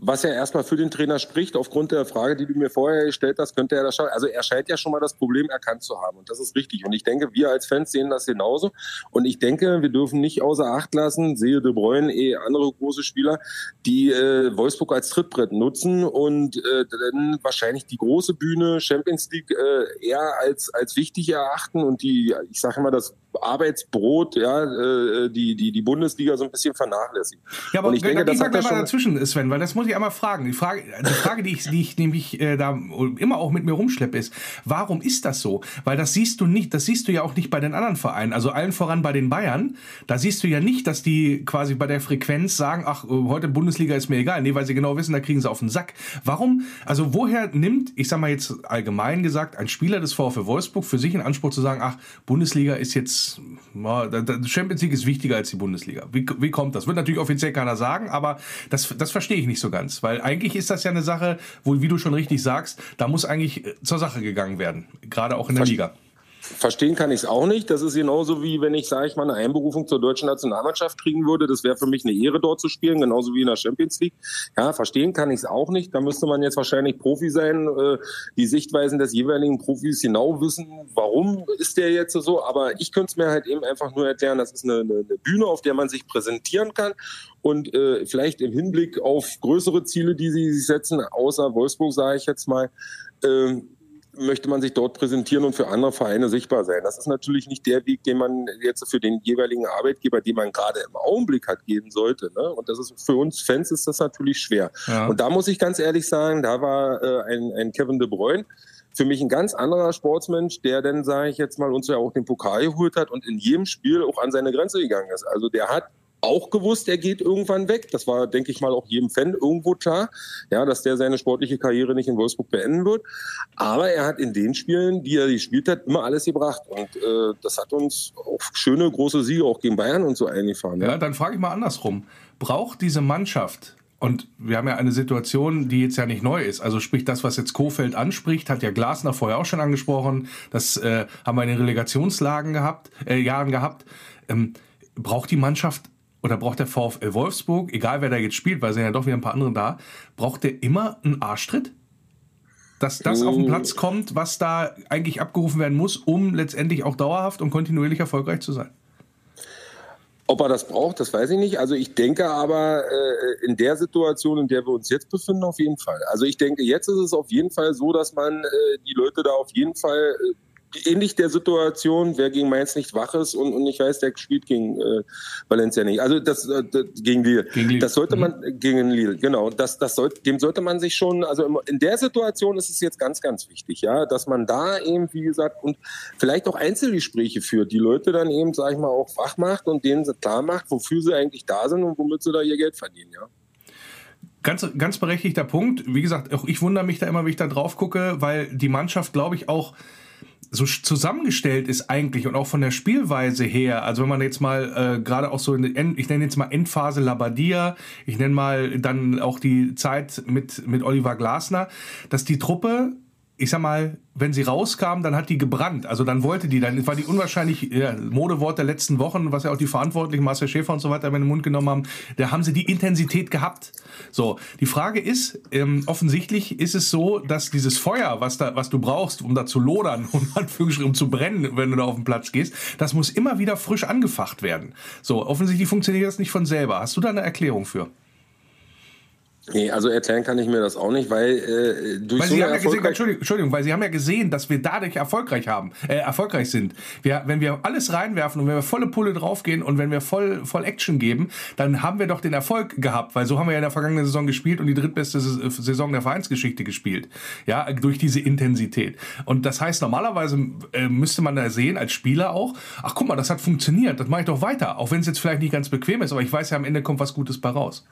Was ja erstmal für den Trainer spricht, aufgrund der Frage, die du mir vorher gestellt hast, könnte er das schaffen. Also er scheint ja schon mal das Problem erkannt zu haben und das ist richtig. Und ich denke, wir als Fans sehen das genauso. Und ich denke, wir dürfen nicht außer Acht lassen, sehe De Bruyne, eh andere große Spieler, die äh, Wolfsburg als Trittbrett nutzen und äh, dann wahrscheinlich die große Bühne Champions League äh, eher als als wichtig erachten und die, ich sage immer, das Arbeitsbrot, ja, äh, die die die Bundesliga so ein bisschen vernachlässigen. Ja, aber und ich denke, da das hat mal er schon. dazwischen, Sven, weil das muss ich einmal fragen. Die Frage, die Frage die, ich, die ich nämlich äh, da immer auch mit mir rumschleppe, ist, warum ist das so? Weil das siehst du nicht, das siehst du ja auch nicht bei den anderen Vereinen, also allen voran bei den Bayern. Da siehst du ja nicht, dass die quasi bei der Frequenz sagen, ach, heute Bundesliga ist mir egal. Nee, weil sie genau wissen, da kriegen sie auf den Sack. Warum, also woher nimmt, ich sag mal jetzt allgemein gesagt, ein Spieler des VfL Wolfsburg für sich in Anspruch zu sagen, ach, Bundesliga ist jetzt, da- Champions League ist wichtiger als die Bundesliga. Wie, wie kommt das? Wird natürlich offiziell keiner sagen, aber das, das verstehe ich nicht so ganz. Weil eigentlich ist das ja eine Sache, wo, wie du schon richtig sagst, da muss eigentlich äh, zur Sache gegangen werden. Gerade auch in der Verste- Liga. Verstehen kann ich es auch nicht. Das ist genauso wie wenn ich, sage ich mal, eine Einberufung zur deutschen Nationalmannschaft kriegen würde. Das wäre für mich eine Ehre, dort zu spielen, genauso wie in der Champions League. Ja, verstehen kann ich es auch nicht. Da müsste man jetzt wahrscheinlich Profi sein, äh, die Sichtweisen des jeweiligen Profis genau wissen, warum ist der jetzt so. Aber ich könnte es mir halt eben einfach nur erklären, das ist eine, eine, Bühne, auf der man sich präsentieren kann und äh, vielleicht im Hinblick auf größere Ziele, die sie sich setzen, außer Wolfsburg, sage ich jetzt mal, äh, möchte man sich dort präsentieren und für andere Vereine sichtbar sein. Das ist natürlich nicht der Weg, den man jetzt für den jeweiligen Arbeitgeber, den man gerade im Augenblick hat, gehen sollte. Ne? Und das ist für uns Fans ist das natürlich schwer. Ja. Und da muss ich ganz ehrlich sagen, da war äh, ein, ein Kevin De Bruyne für mich ein ganz anderer Sportsmensch, der dann, sage ich jetzt mal, uns ja auch den Pokal geholt hat und in jedem Spiel auch an seine Grenze gegangen ist. Also der hat auch gewusst, er geht irgendwann weg. Das war, denke ich mal, auch jedem Fan irgendwo klar, ja, dass der seine sportliche Karriere nicht in Wolfsburg beenden wird. Aber er hat in den Spielen, die er gespielt hat, immer alles gebracht. Und äh, das hat uns auch schöne große Siege auch gegen Bayern und so eingefahren. Ja, dann frage ich mal andersrum. Braucht diese Mannschaft, und wir haben ja eine Situation, die jetzt ja nicht neu ist, also sprich das, was jetzt Kofeld anspricht, hat ja Glasner vorher auch schon angesprochen, das äh, haben wir in den Relegationslagen gehabt, äh, Jahren gehabt. Ähm, braucht die Mannschaft oder braucht der VfL Wolfsburg, egal wer da jetzt spielt, weil sind ja doch wieder ein paar andere da, braucht der immer einen Arschtritt? Dass das auf den Platz kommt, was da eigentlich abgerufen werden muss, um letztendlich auch dauerhaft und kontinuierlich erfolgreich zu sein. Ob er das braucht, das weiß ich nicht. Also ich denke aber äh, in der Situation, in der wir uns jetzt befinden, auf jeden Fall. Also ich denke, jetzt ist es auf jeden Fall so, dass man äh, die Leute da auf jeden Fall äh, ähnlich der Situation, wer gegen Mainz nicht wach ist und, und ich weiß, der spielt gegen äh, Valencia nicht. Also das, äh, das gegen Lille. Gegen Lille. Das sollte man äh, gegen Lille, genau. Das, das sollte, dem sollte man sich schon, also im- in der Situation ist es jetzt ganz, ganz wichtig, ja, dass man da eben, wie gesagt, und vielleicht auch Einzelgespräche führt, die Leute dann eben, sag ich mal, auch wach macht und denen klar macht, wofür sie eigentlich da sind und womit sie da ihr Geld verdienen, ja. Ganz, ganz berechtigter Punkt. Wie gesagt, auch ich wundere mich da immer, wenn ich da drauf gucke, weil die Mannschaft, glaube ich, auch so zusammengestellt ist eigentlich und auch von der Spielweise her. Also wenn man jetzt mal äh, gerade auch so in End, ich nenne jetzt mal Endphase Labadia, ich nenne mal dann auch die Zeit mit mit Oliver Glasner, dass die Truppe ich sag mal, wenn sie rauskam, dann hat die gebrannt. Also dann wollte die, dann war die unwahrscheinlich, ja, Modewort der letzten Wochen, was ja auch die Verantwortlichen, Marcel Schäfer und so weiter in den Mund genommen haben, da haben sie die Intensität gehabt. So, die Frage ist, ähm, offensichtlich ist es so, dass dieses Feuer, was da, was du brauchst, um da zu lodern, um Anführungsstrichen, um zu brennen, wenn du da auf den Platz gehst, das muss immer wieder frisch angefacht werden. So, offensichtlich funktioniert das nicht von selber. Hast du da eine Erklärung für? Nee, also erklären kann ich mir das auch nicht, weil äh, durch weil so Sie haben ja gesehen, Entschuldigung, Entschuldigung, weil Sie haben ja gesehen, dass wir dadurch erfolgreich haben, äh, erfolgreich sind. Wir, wenn wir alles reinwerfen und wenn wir volle Pulle draufgehen und wenn wir voll, voll Action geben, dann haben wir doch den Erfolg gehabt, weil so haben wir ja in der vergangenen Saison gespielt und die drittbeste Sa- Saison der Vereinsgeschichte gespielt. Ja, durch diese Intensität. Und das heißt, normalerweise äh, müsste man da sehen, als Spieler auch, ach guck mal, das hat funktioniert, das mache ich doch weiter. Auch wenn es jetzt vielleicht nicht ganz bequem ist, aber ich weiß ja, am Ende kommt was Gutes bei raus.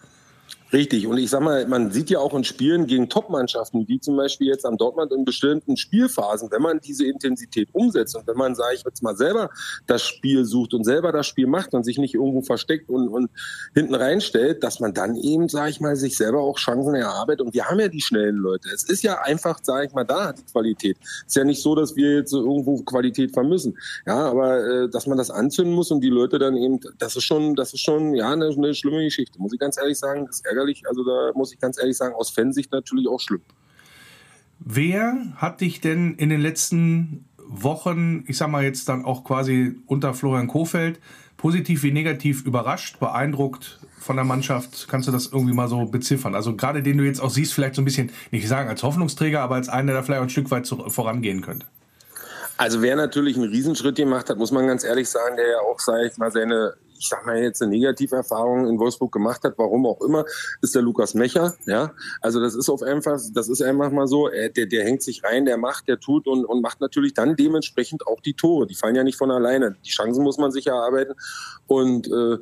Richtig. Und ich sag mal, man sieht ja auch in Spielen gegen Top-Mannschaften, wie zum Beispiel jetzt am Dortmund in bestimmten Spielphasen, wenn man diese Intensität umsetzt und wenn man, sage ich jetzt mal, selber das Spiel sucht und selber das Spiel macht und sich nicht irgendwo versteckt und, und hinten reinstellt, dass man dann eben, sage ich mal, sich selber auch Chancen erarbeitet. Und wir haben ja die schnellen Leute. Es ist ja einfach, sage ich mal, da die Qualität. Es ist ja nicht so, dass wir jetzt irgendwo Qualität vermissen. Ja, aber äh, dass man das anzünden muss und die Leute dann eben, das ist schon, das ist schon ja eine, eine schlimme Geschichte, muss ich ganz ehrlich sagen. Das ist ärgerlich. Also da muss ich ganz ehrlich sagen, aus Fansicht natürlich auch schlimm. Wer hat dich denn in den letzten Wochen, ich sag mal jetzt dann auch quasi unter Florian Kofeld, positiv wie negativ überrascht, beeindruckt von der Mannschaft? Kannst du das irgendwie mal so beziffern? Also gerade den du jetzt auch siehst, vielleicht so ein bisschen, nicht sagen als Hoffnungsträger, aber als einer, der vielleicht auch ein Stück weit vorangehen könnte. Also wer natürlich einen Riesenschritt gemacht hat, muss man ganz ehrlich sagen, der ja auch, sag ich mal, seine, ich sag mal jetzt eine Negativerfahrung in Wolfsburg gemacht hat, warum auch immer, ist der Lukas Mecher. Ja, also das ist auf einfach, das ist einfach mal so, er, der, der hängt sich rein, der macht, der tut und, und macht natürlich dann dementsprechend auch die Tore. Die fallen ja nicht von alleine. Die Chancen muss man sich erarbeiten und äh,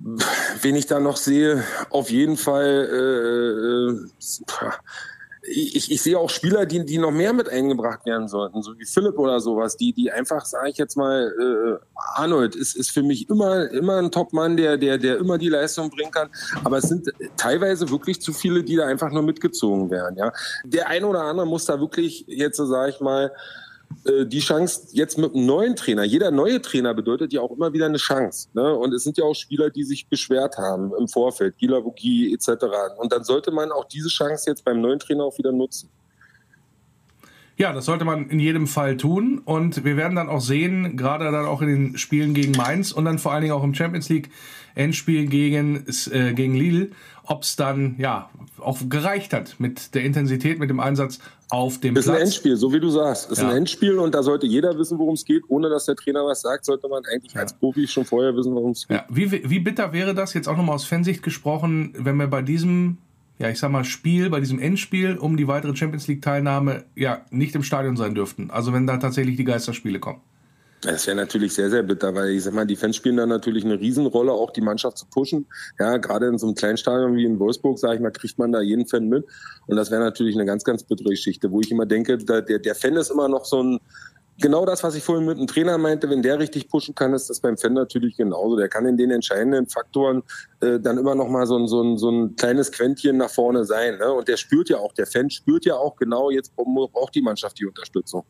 wen ich da noch sehe, auf jeden Fall. Äh, äh, ich, ich sehe auch Spieler, die, die noch mehr mit eingebracht werden sollten, so wie Philipp oder sowas, die, die einfach, sage ich jetzt mal, äh, Arnold ist, ist für mich immer, immer ein Top-Mann, der, der, der immer die Leistung bringen kann. Aber es sind teilweise wirklich zu viele, die da einfach nur mitgezogen werden. Ja, der eine oder andere muss da wirklich jetzt, sage ich mal, die Chance jetzt mit einem neuen Trainer. Jeder neue Trainer bedeutet ja auch immer wieder eine Chance. Ne? Und es sind ja auch Spieler, die sich beschwert haben im Vorfeld, Gila Vogie etc. Und dann sollte man auch diese Chance jetzt beim neuen Trainer auch wieder nutzen. Ja, das sollte man in jedem Fall tun. Und wir werden dann auch sehen, gerade dann auch in den Spielen gegen Mainz und dann vor allen Dingen auch im Champions League Endspiel gegen, äh, gegen Lille, ob es dann ja auch gereicht hat mit der Intensität, mit dem Einsatz auf dem Ist Platz. ein Endspiel, so wie du sagst. Ist Ja. ein Endspiel und da sollte jeder wissen, worum es geht. Ohne dass der Trainer was sagt, sollte man eigentlich als Profi schon vorher wissen, worum es geht. Ja, wie, wie bitter wäre das, jetzt auch nochmal aus Fansicht gesprochen, wenn wir bei diesem, ja, ich sag mal, Spiel, bei diesem Endspiel um die weitere Champions League-Teilnahme ja nicht im Stadion sein dürften? Also wenn da tatsächlich die Geisterspiele kommen. Das wäre natürlich sehr, sehr bitter, weil ich sag mal, die Fans spielen da natürlich eine Riesenrolle, auch die Mannschaft zu pushen. Ja, gerade in so einem kleinen Stadion wie in Wolfsburg, sage ich mal, kriegt man da jeden Fan mit. Und das wäre natürlich eine ganz, ganz bittere Geschichte, wo ich immer denke, der, der Fan ist immer noch so ein, genau das, was ich vorhin mit dem Trainer meinte, wenn der richtig pushen kann, ist das beim Fan natürlich genauso. Der kann in den entscheidenden Faktoren äh, dann immer noch mal so ein, so, ein, so ein kleines Quäntchen nach vorne sein. Ne? Und der spürt ja auch, der Fan spürt ja auch genau, jetzt braucht die Mannschaft die Unterstützung.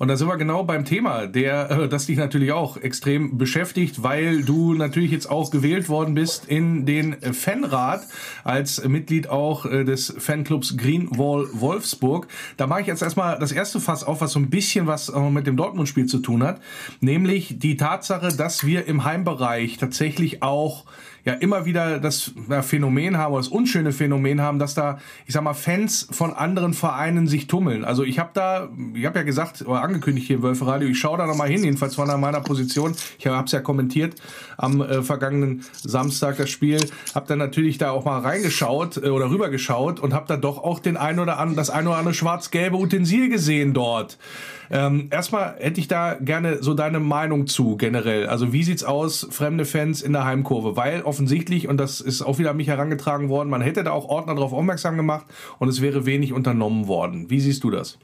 Und da sind wir genau beim Thema, der, äh, das dich natürlich auch extrem beschäftigt, weil du natürlich jetzt auch gewählt worden bist in den Fanrat als Mitglied auch äh, des Fanclubs Greenwall Wolfsburg. Da mache ich jetzt erstmal das erste Fass auf, was so ein bisschen was äh, mit dem Dortmund-Spiel zu tun hat, nämlich die Tatsache, dass wir im Heimbereich tatsächlich auch ja immer wieder das ja, Phänomen haben, oder das unschöne Phänomen haben, dass da, ich sag mal, Fans von anderen Vereinen sich tummeln. Also ich habe da, ich habe ja gesagt, oder angekündigt hier im Wölfe ich schaue da nochmal hin, jedenfalls von meiner Position. Ich habe es ja kommentiert am äh, vergangenen Samstag das Spiel, habe dann natürlich da auch mal reingeschaut äh, oder rübergeschaut und habe da doch auch den ein oder anderen, das ein oder andere schwarz-gelbe Utensil gesehen dort. Ähm, erstmal hätte ich da gerne so deine Meinung zu generell. Also wie sieht's aus, fremde Fans in der Heimkurve? Weil offensichtlich, und das ist auch wieder an mich herangetragen worden, man hätte da auch Ordner darauf aufmerksam gemacht und es wäre wenig unternommen worden. Wie siehst du das?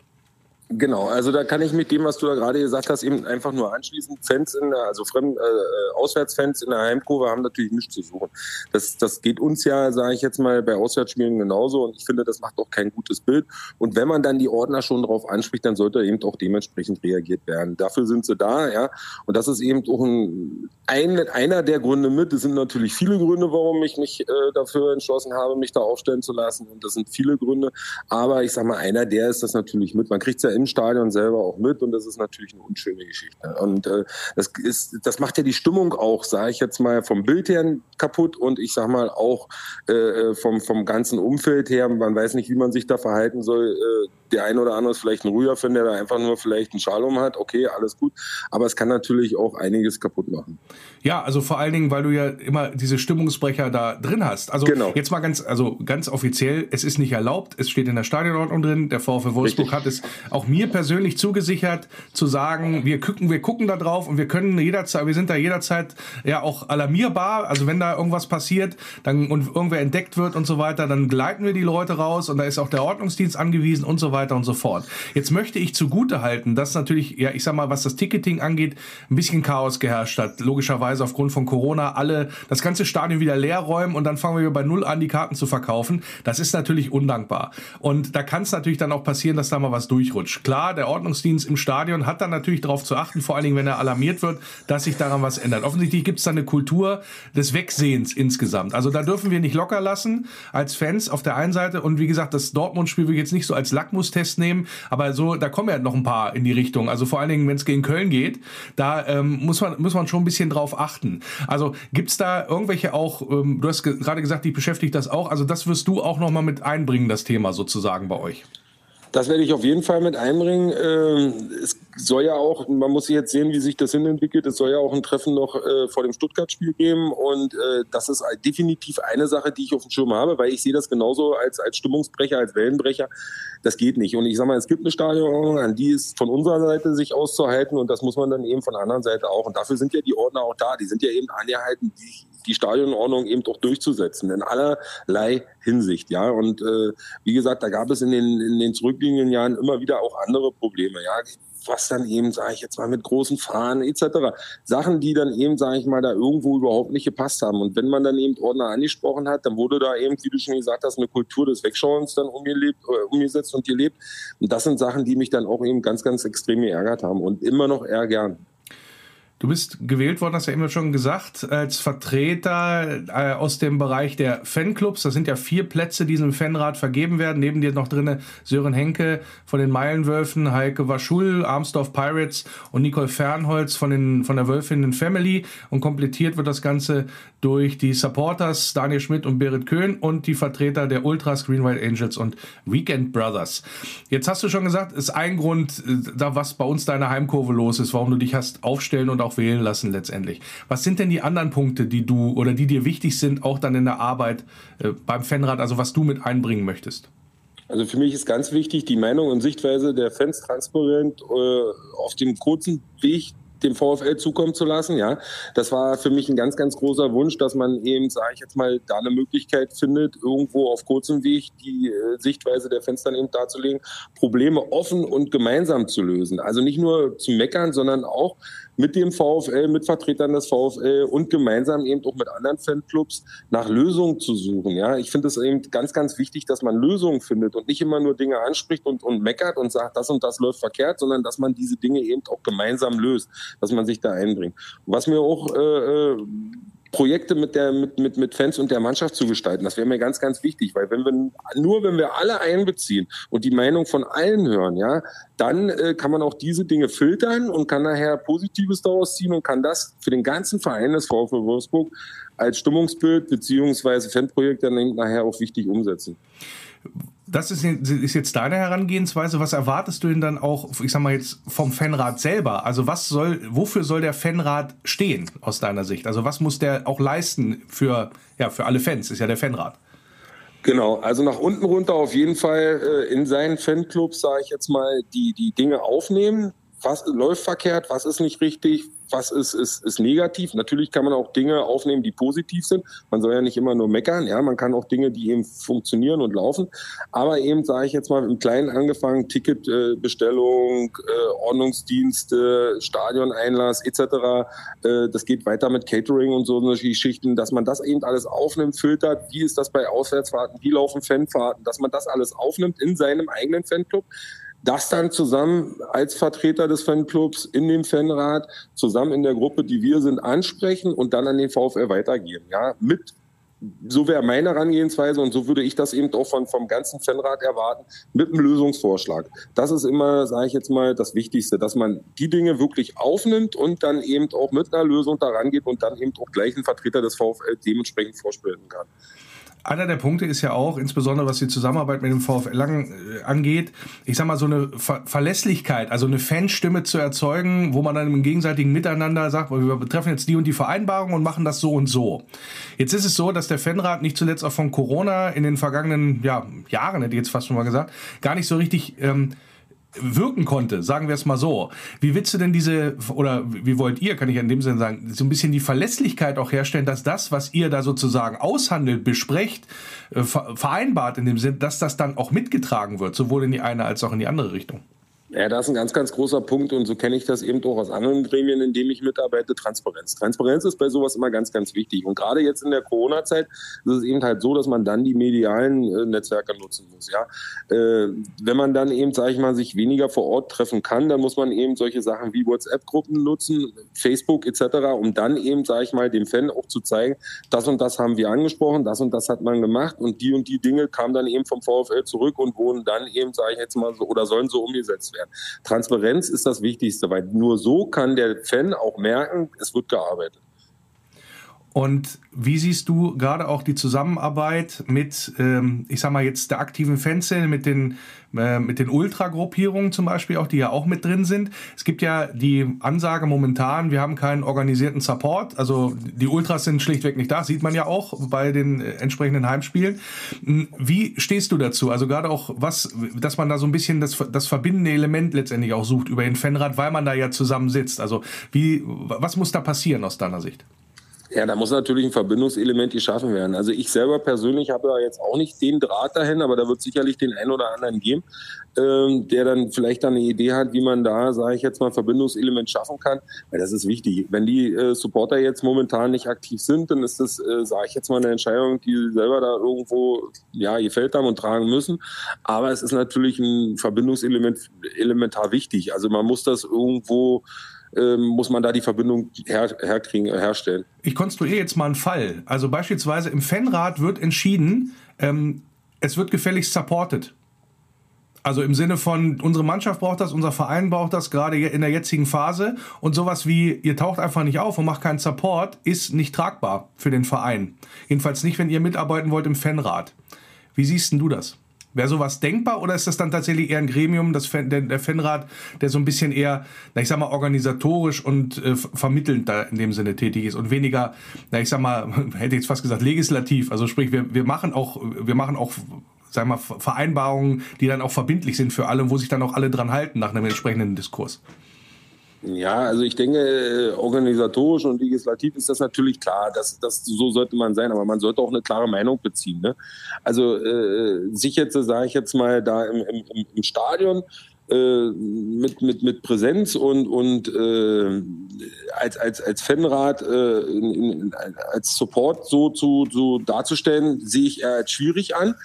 Genau, also da kann ich mit dem, was du da gerade gesagt hast, eben einfach nur anschließen. Fans in der, also Fremd, äh, Auswärtsfans in der Heimkurve haben natürlich nichts zu suchen. Das, das geht uns ja, sage ich jetzt mal, bei Auswärtsspielen genauso und ich finde, das macht auch kein gutes Bild. Und wenn man dann die Ordner schon darauf anspricht, dann sollte eben auch dementsprechend reagiert werden. Dafür sind sie da, ja. Und das ist eben auch ein, ein einer der Gründe mit. Es sind natürlich viele Gründe, warum ich mich äh, dafür entschlossen habe, mich da aufstellen zu lassen. Und das sind viele Gründe. Aber ich sage mal, einer der ist das natürlich mit. Man kriegt ja im Stadion selber auch mit und das ist natürlich eine unschöne Geschichte. Und äh, das ist, das macht ja die Stimmung auch, sage ich jetzt mal, vom Bild her kaputt und ich sag mal auch äh, vom, vom ganzen Umfeld her. Man weiß nicht, wie man sich da verhalten soll. Äh, der eine oder andere ist vielleicht ein Rüher-Fan, der da einfach nur vielleicht einen Schalom hat. Okay, alles gut. Aber es kann natürlich auch einiges kaputt machen. Ja, also vor allen Dingen, weil du ja immer diese Stimmungsbrecher da drin hast. Also genau. jetzt mal ganz, also ganz offiziell, es ist nicht erlaubt. Es steht in der Stadionordnung drin. Der VfL Wolfsburg Richtig. hat es auch mir persönlich zugesichert, zu sagen, wir gucken, wir gucken da drauf und wir können jederzeit, wir sind da jederzeit ja auch alarmierbar. Also wenn da irgendwas passiert, dann und irgendwer entdeckt wird und so weiter, dann gleiten wir die Leute raus und da ist auch der Ordnungsdienst angewiesen und so weiter und so fort. Jetzt möchte ich zugute halten, dass natürlich, ja, ich sag mal, was das Ticketing angeht, ein bisschen Chaos geherrscht hat. Logischerweise aufgrund von Corona alle das ganze Stadion wieder leer räumen und dann fangen wir bei Null an, die Karten zu verkaufen. Das ist natürlich undankbar. Und da kann es natürlich dann auch passieren, dass da mal was durchrutscht. Klar, der Ordnungsdienst im Stadion hat dann natürlich darauf zu achten, vor allen Dingen, wenn er alarmiert wird, dass sich daran was ändert. Offensichtlich gibt es da eine Kultur des Wegsehens insgesamt. Also da dürfen wir nicht locker lassen als Fans auf der einen Seite. Und wie gesagt, das Dortmund-Spiel will ich jetzt nicht so als Lackmustest nehmen, aber so, da kommen ja noch ein paar in die Richtung. Also vor allen Dingen, wenn es gegen Köln geht, da ähm, muss man muss man schon ein bisschen drauf achten. Also gibt's da irgendwelche auch, ähm, du hast ge gerade gesagt, dich beschäftigt das auch, also das wirst du auch nochmal mit einbringen, das Thema sozusagen bei euch. Das werde ich auf jeden Fall mit einbringen. Ähm, es soll ja auch, man muss jetzt sehen, wie sich das hinentwickelt. Es soll ja auch ein Treffen noch äh, vor dem Stuttgart-Spiel geben. Und äh, das ist definitiv eine Sache, die ich auf dem Schirm habe, weil ich sehe das genauso als, als Stimmungsbrecher, als Wellenbrecher. Das geht nicht. Und ich sage mal, es gibt eine Stadionordnung, an die ist von unserer Seite sich auszuhalten. Und das muss man dann eben von der anderen Seite auch. Und dafür sind ja die Ordner auch da. Die sind ja eben angehalten, die Stadionordnung eben doch durchzusetzen in allerlei Hinsicht, ja. Und äh, wie gesagt, da gab es in den, in den zurückliegenden Jahren immer wieder auch andere Probleme, ja was dann eben, sage ich jetzt mal, mit großen Fahnen etc. Sachen, die dann eben, sage ich mal, da irgendwo überhaupt nicht gepasst haben. Und wenn man dann eben Ordner angesprochen hat, dann wurde da eben, wie du schon gesagt hast, eine Kultur des Wegschauens dann umgelebt, äh, umgesetzt und gelebt. Und das sind Sachen, die mich dann auch eben ganz, ganz extrem geärgert haben und immer noch ärgern. Du bist gewählt worden, hast ja immer schon gesagt, als Vertreter äh, aus dem Bereich der Fanclubs. Das sind ja vier Plätze, die diesem Fanrat vergeben werden. Neben dir noch drinne Sören Henke von den Meilenwölfen, Heike Waschul, Armsdorf Pirates und Nicole Fernholz von, den, von der Wölfinnen Family. Und komplettiert wird das Ganze durch die Supporters Daniel Schmidt und Berit Köhn und die Vertreter der Ultras, Green White Angels und Weekend Brothers. Jetzt hast du schon gesagt, ist ein Grund, äh, was bei uns deine Heimkurve los ist, warum du dich hast aufstellen und auch wählen lassen letztendlich. Was sind denn die anderen Punkte, die du oder die dir wichtig sind, auch dann in der Arbeit äh, beim Fanrat, also was du mit einbringen möchtest? Also für mich ist ganz wichtig, die Meinung und Sichtweise der Fans transparent äh, auf dem kurzen Weg dem VfL zukommen zu lassen. Ja, das war für mich ein ganz, ganz großer Wunsch, dass man eben, sage ich jetzt mal, da eine Möglichkeit findet, irgendwo auf kurzem Weg die äh, Sichtweise der Fans dann eben darzulegen, Probleme offen und gemeinsam zu lösen. Also nicht nur zu meckern, sondern auch mit dem VfL, mit Vertretern des VfL und gemeinsam eben auch mit anderen Fanclubs nach Lösungen zu suchen. Ja, ich finde es eben ganz, ganz wichtig, dass man Lösungen findet und nicht immer nur Dinge anspricht und, und meckert und sagt, das und das läuft verkehrt, sondern dass man diese Dinge eben auch gemeinsam löst, dass man sich da einbringt. Was mir auch äh, äh Projekte mit, der, mit, mit, mit Fans und der Mannschaft zu gestalten. Das wäre mir ganz, ganz wichtig, weil wenn wir nur wenn wir alle einbeziehen und die Meinung von allen hören, ja, dann äh, kann man auch diese Dinge filtern und kann nachher Positives daraus ziehen und kann das für den ganzen Verein des VfL Wolfsburg als Stimmungsbild beziehungsweise Fanprojekt dann nachher auch wichtig umsetzen das ist, ist, jetzt deine Herangehensweise. Was erwartest du denn dann auch, ich sag mal jetzt vom Fanrat selber? Also was soll, wofür soll der Fanrat stehen aus deiner Sicht? Also was muss der auch leisten für, ja, für alle Fans? Ist ja der Fanrat. Genau, also nach unten runter auf jeden Fall äh, in seinen Fanclubs, sage ich jetzt mal, die, die Dinge aufnehmen, was läuft verkehrt, was ist nicht richtig, was ist, ist, ist negativ. Natürlich kann man auch Dinge aufnehmen, die positiv sind. Man soll ja nicht immer nur meckern. Ja, man kann auch Dinge, die eben funktionieren und laufen. Aber eben, sage ich jetzt mal, im Kleinen angefangen, Ticketbestellung, äh, Ordnungsdienste, Stadioneinlass etc. Äh, das geht weiter mit Catering und so solche Geschichten, dass man das eben alles aufnimmt, filtert. Wie ist das bei Auswärtsfahrten? Wie laufen Fanfahrten? Dass man das alles aufnimmt in seinem eigenen Fanclub das dann zusammen als Vertreter des Fanclubs in dem Fanrat, zusammen in der Gruppe, die wir sind, ansprechen und dann an den VfL weitergeben. Ja, mit so wäre meine Herangehensweise und so würde ich das eben auch von, vom ganzen Fanrat erwarten, mit einem Lösungsvorschlag. Das ist immer, sage ich jetzt mal, das Wichtigste, dass man die Dinge wirklich aufnimmt und dann eben auch mit einer Lösung daran geht und dann eben auch gleich einen Vertreter des VfL dementsprechend vorstellen kann einer der Punkte ist ja auch, insbesondere was die Zusammenarbeit mit dem VfL lang, äh, angeht, ich sag mal, so eine Ver Verlässlichkeit, also eine Fanstimme zu erzeugen, wo man dann im gegenseitigen Miteinander sagt, wir betreffen jetzt die und die Vereinbarung und machen das so und so. Jetzt ist es so, dass der Fanrat nicht zuletzt auch von Corona in den vergangenen ja, Jahren, hätte ich jetzt fast schon mal gesagt, gar nicht so richtig ähm, wirken konnte, sagen wir es mal so. Wie willst du denn diese, oder wie wollt ihr, kann ich in dem Sinne sagen, so ein bisschen die Verlässlichkeit auch herstellen, dass das, was ihr da sozusagen aushandelt, besprecht, äh, vereinbart in dem Sinn, dass das dann auch mitgetragen wird, sowohl in die eine als auch in die andere Richtung? Ja, das ist ein ganz, ganz großer Punkt und so kenne ich das eben auch aus anderen Gremien, in denen ich mitarbeite, Transparenz. Transparenz ist bei sowas immer ganz, ganz wichtig. Und gerade jetzt in der Corona-Zeit ist es eben halt so, dass man dann die medialen äh, Netzwerke nutzen muss. Ja, äh, Wenn man dann eben, sage ich mal, sich weniger vor Ort treffen kann, dann muss man eben solche Sachen wie WhatsApp-Gruppen nutzen, Facebook etc., um dann eben, sage ich mal, dem Fan auch zu zeigen, das und das haben wir angesprochen, das und das hat man gemacht und die und die Dinge kamen dann eben vom VfL zurück und wurden dann eben, sage ich jetzt mal so, oder sollen so umgesetzt werden werden. Transparenz ist das Wichtigste, weil nur so kann der Fan auch merken, es wird gearbeitet. Und wie siehst du gerade auch die Zusammenarbeit mit, ähm, ich sag mal jetzt der aktiven Fanszene, mit den, äh, mit den Ultra-Gruppierungen zum Beispiel auch, die ja auch mit drin sind? Es gibt ja die Ansage momentan, wir haben keinen organisierten Support. Also die Ultras sind schlichtweg nicht da, sieht man ja auch bei den äh, entsprechenden Heimspielen. Hm, wie stehst du dazu? Also gerade auch was, dass man da so ein bisschen das, das verbindende Element letztendlich auch sucht über den Fanrat, weil man da ja zusammen sitzt. Also wie, was muss da passieren aus deiner Sicht? Ja, da muss natürlich ein Verbindungselement geschaffen werden. Also ich selber persönlich habe ja jetzt auch nicht den Draht dahin, aber da wird sicherlich den einen oder anderen geben, ähm, der dann vielleicht dann eine Idee hat, wie man da, sage ich jetzt mal, ein Verbindungselement schaffen kann. Weil das ist wichtig. Wenn die äh, Supporter jetzt momentan nicht aktiv sind, dann ist das, äh, sage ich jetzt mal, eine Entscheidung, die sie selber da irgendwo ja gefällt haben und tragen müssen. Aber es ist natürlich ein Verbindungselement elementar wichtig. Also man muss das irgendwo ähm, muss man da die Verbindung her, herkriegen, äh, herstellen. Ich konstruiere jetzt mal einen Fall. Also beispielsweise im Fanrat wird entschieden, ähm, es wird gefälligst supported. Also im Sinne von, unsere Mannschaft braucht das, unser Verein braucht das, gerade in der jetzigen Phase. Und sowas wie, ihr taucht einfach nicht auf und macht keinen Support, ist nicht tragbar für den Verein. Jedenfalls nicht, wenn ihr mitarbeiten wollt im Fanrat. Wie siehst denn du das? Wäre sowas denkbar oder ist das dann tatsächlich eher ein Gremium, das Fan, der, der, Fanrat, der so ein bisschen eher, na, ich sag mal, organisatorisch und äh, vermittelnd da in dem Sinne tätig ist und weniger, na, ich sag mal, hätte ich jetzt fast gesagt, legislativ. Also sprich, wir, wir machen auch, wir machen auch sagen wir, Vereinbarungen, die dann auch verbindlich sind für alle, wo sich dann auch alle dran halten nach einem entsprechenden Diskurs. Ja, also ich denke, äh, organisatorisch und legislativ ist das natürlich klar, dass, dass so sollte man sein, aber man sollte auch eine klare Meinung beziehen. Ne? Also äh, sich jetzt, sage ich jetzt mal, da im, im, im Stadion äh, mit, mit, mit Präsenz und, und äh, als, als, als Fanrat äh, in, in, als Support so zu, so darzustellen, sehe ich eher als schwierig an.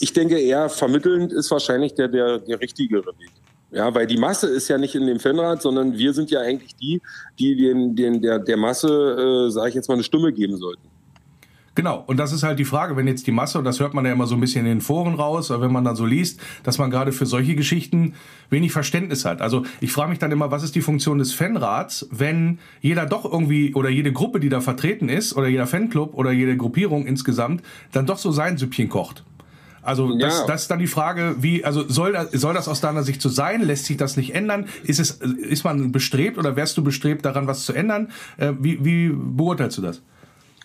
Ich denke eher vermittelnd ist wahrscheinlich der, der, der richtigere Weg. Ja, weil die Masse ist ja nicht in dem Fanrat, sondern wir sind ja eigentlich die, die den, den, der, der Masse, äh, sage ich jetzt mal, eine Stimme geben sollten. Genau, und das ist halt die Frage, wenn jetzt die Masse, und das hört man ja immer so ein bisschen in den Foren raus, wenn man dann so liest, dass man gerade für solche Geschichten wenig Verständnis hat. Also ich frage mich dann immer, was ist die Funktion des Fanrats, wenn jeder doch irgendwie oder jede Gruppe, die da vertreten ist, oder jeder Fanclub oder jede Gruppierung insgesamt, dann doch so sein Süppchen kocht. Also das, ja. das ist dann die Frage, wie, also soll, soll das aus deiner Sicht so sein? Lässt sich das nicht ändern? Ist es, ist man bestrebt oder wärst du bestrebt, daran was zu ändern? Äh, wie, wie beurteilst du das?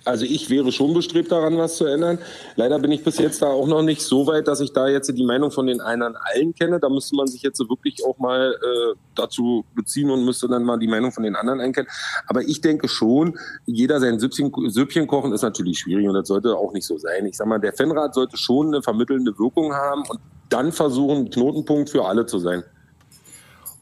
Also ich wäre schon bestrebt daran, was zu ändern. Leider bin ich bis jetzt da auch noch nicht so weit, dass ich da jetzt die Meinung von den einen allen kenne. Da müsste man sich jetzt wirklich auch mal äh, dazu beziehen und müsste dann mal die Meinung von den anderen einkennen. Aber ich denke schon, jeder sein Süppchen, Süppchen kochen ist natürlich schwierig und das sollte auch nicht so sein. Ich sag mal, der Fanrat sollte schon eine vermittelnde Wirkung haben und dann versuchen, Knotenpunkt für alle zu sein.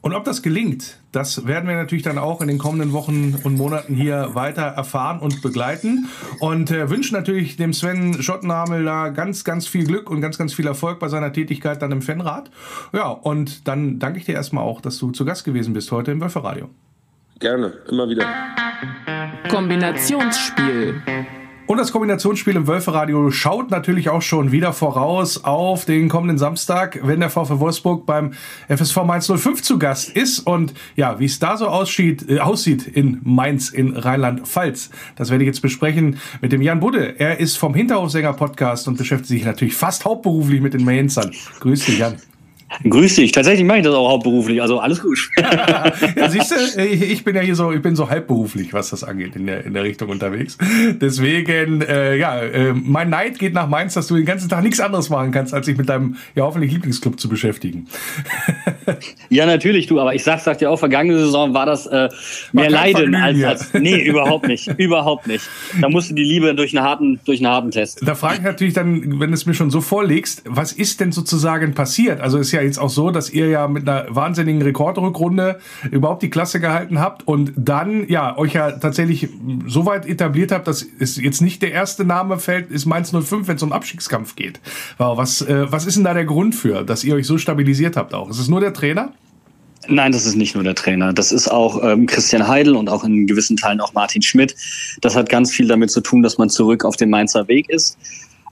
Und ob das gelingt, das werden wir natürlich dann auch in den kommenden Wochen und Monaten hier weiter erfahren und begleiten. Und äh, wünschen natürlich dem Sven Schottenhamel da ganz, ganz viel Glück und ganz, ganz viel Erfolg bei seiner Tätigkeit dann im Fanrat. Ja, und dann danke ich dir erstmal auch, dass du zu Gast gewesen bist heute im Wölferadio. Gerne, immer wieder. Kombinationsspiel. Und das Kombinationsspiel im Wölferadio schaut natürlich auch schon wieder voraus auf den kommenden Samstag, wenn der VfW Wolfsburg beim FSV Mainz 05 zu Gast ist. Und ja, wie es da so aussieht, äh, aussieht in Mainz in Rheinland-Pfalz, das werde ich jetzt besprechen mit dem Jan Budde. Er ist vom Hinterhofsänger Podcast und beschäftigt sich natürlich fast hauptberuflich mit den Mainzern. Grüß dich, Jan. Grüß dich. Tatsächlich mache ich das auch hauptberuflich, also alles gut. ja, siehst du, ich, bin ja hier so, ich bin so halbberuflich, was das angeht, in der, in der Richtung unterwegs. Deswegen, äh, ja, äh, mein Neid geht nach Mainz, dass du den ganzen Tag nichts anderes machen kannst, als sich mit deinem ja hoffentlich Lieblingsclub zu beschäftigen. ja, natürlich, du, aber ich sag, sag dir auch, vergangene Saison war das äh, mehr Leiden als, als. Nee, überhaupt nicht. überhaupt nicht. Da musst du die Liebe durch einen harten, durch einen harten Test. Da frage ich natürlich dann, wenn du es mir schon so vorlegst, was ist denn sozusagen passiert? Also ist ja jetzt auch so, dass ihr ja mit einer wahnsinnigen Rekordrückrunde überhaupt die Klasse gehalten habt und dann ja euch ja tatsächlich so weit etabliert habt, dass es jetzt nicht der erste Name fällt, ist Mainz 05, wenn es um Abstiegskampf geht. Wow, was, äh, was ist denn da der Grund für, dass ihr euch so stabilisiert habt auch? Ist es nur der Trainer? Nein, das ist nicht nur der Trainer. Das ist auch ähm, Christian Heidel und auch in gewissen Teilen auch Martin Schmidt. Das hat ganz viel damit zu tun, dass man zurück auf den Mainzer Weg ist.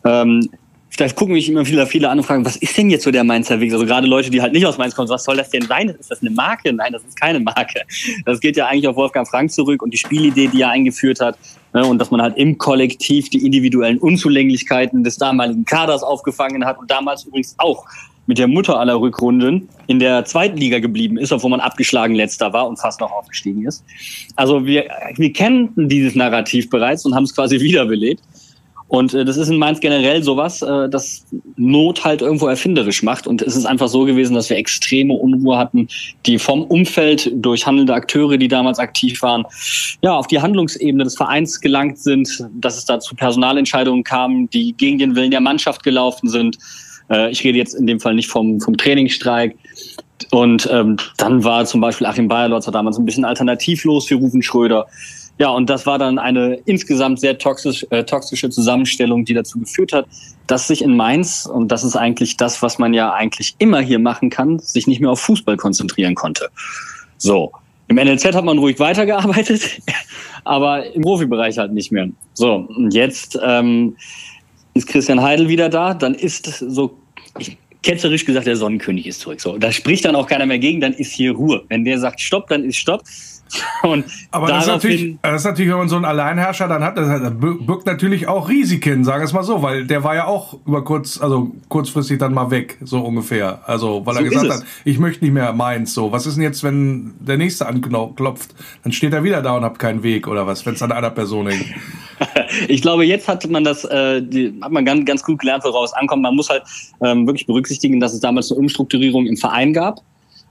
Ähm, vielleicht gucken mich immer viele, viele an und fragen, was ist denn jetzt so der Mainzer Weg? Also gerade Leute, die halt nicht aus Mainz kommen, was soll das denn sein? Ist das eine Marke? Nein, das ist keine Marke. Das geht ja eigentlich auf Wolfgang Frank zurück und die Spielidee, die er eingeführt hat. Ne, und dass man halt im Kollektiv die individuellen Unzulänglichkeiten des damaligen Kaders aufgefangen hat und damals übrigens auch mit der Mutter aller Rückrunden in der zweiten Liga geblieben ist, obwohl man abgeschlagen letzter war und fast noch aufgestiegen ist. Also wir, wir kennten dieses Narrativ bereits und haben es quasi wiederbelebt. Und äh, das ist in Mainz generell sowas, äh, das Not halt irgendwo erfinderisch macht. Und es ist einfach so gewesen, dass wir extreme Unruhe hatten, die vom Umfeld durch handelnde Akteure, die damals aktiv waren, ja, auf die Handlungsebene des Vereins gelangt sind, dass es da zu Personalentscheidungen kam, die gegen den Willen der Mannschaft gelaufen sind. Äh, ich rede jetzt in dem Fall nicht vom, vom Trainingsstreik. Und ähm, dann war zum Beispiel Achim Bayerlotzer damals ein bisschen alternativlos für Rufen Schröder. Ja, und das war dann eine insgesamt sehr toxisch, äh, toxische Zusammenstellung, die dazu geführt hat, dass sich in Mainz, und das ist eigentlich das, was man ja eigentlich immer hier machen kann, sich nicht mehr auf Fußball konzentrieren konnte. So. Im NLZ hat man ruhig weitergearbeitet, aber im Profibereich halt nicht mehr. So, und jetzt ähm, ist Christian Heidel wieder da, dann ist so, ich, ketzerisch gesagt, der Sonnenkönig ist zurück. So, da spricht dann auch keiner mehr gegen, dann ist hier Ruhe. Wenn der sagt Stopp, dann ist Stopp. Und Aber das ist, natürlich, das ist natürlich, wenn man so einen Alleinherrscher dann hat, das birgt natürlich auch Risiken, sagen wir es mal so, weil der war ja auch über kurz, also kurzfristig dann mal weg, so ungefähr. Also, weil so er gesagt hat, ich möchte nicht mehr meins, so. Was ist denn jetzt, wenn der nächste anklopft? Dann steht er wieder da und hat keinen Weg oder was, wenn es an einer Person hängt. ich glaube, jetzt hat man das, äh, die, hat man ganz, ganz gut gelernt, woraus ankommt. Man muss halt ähm, wirklich berücksichtigen, dass es damals eine Umstrukturierung im Verein gab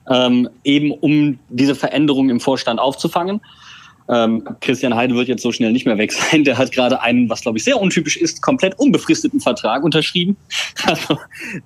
ähm, eben um diese Veränderung im Vorstand aufzufangen. Ähm, Christian Heidel wird jetzt so schnell nicht mehr weg sein. Der hat gerade einen, was glaube ich sehr untypisch ist, komplett unbefristeten Vertrag unterschrieben. Also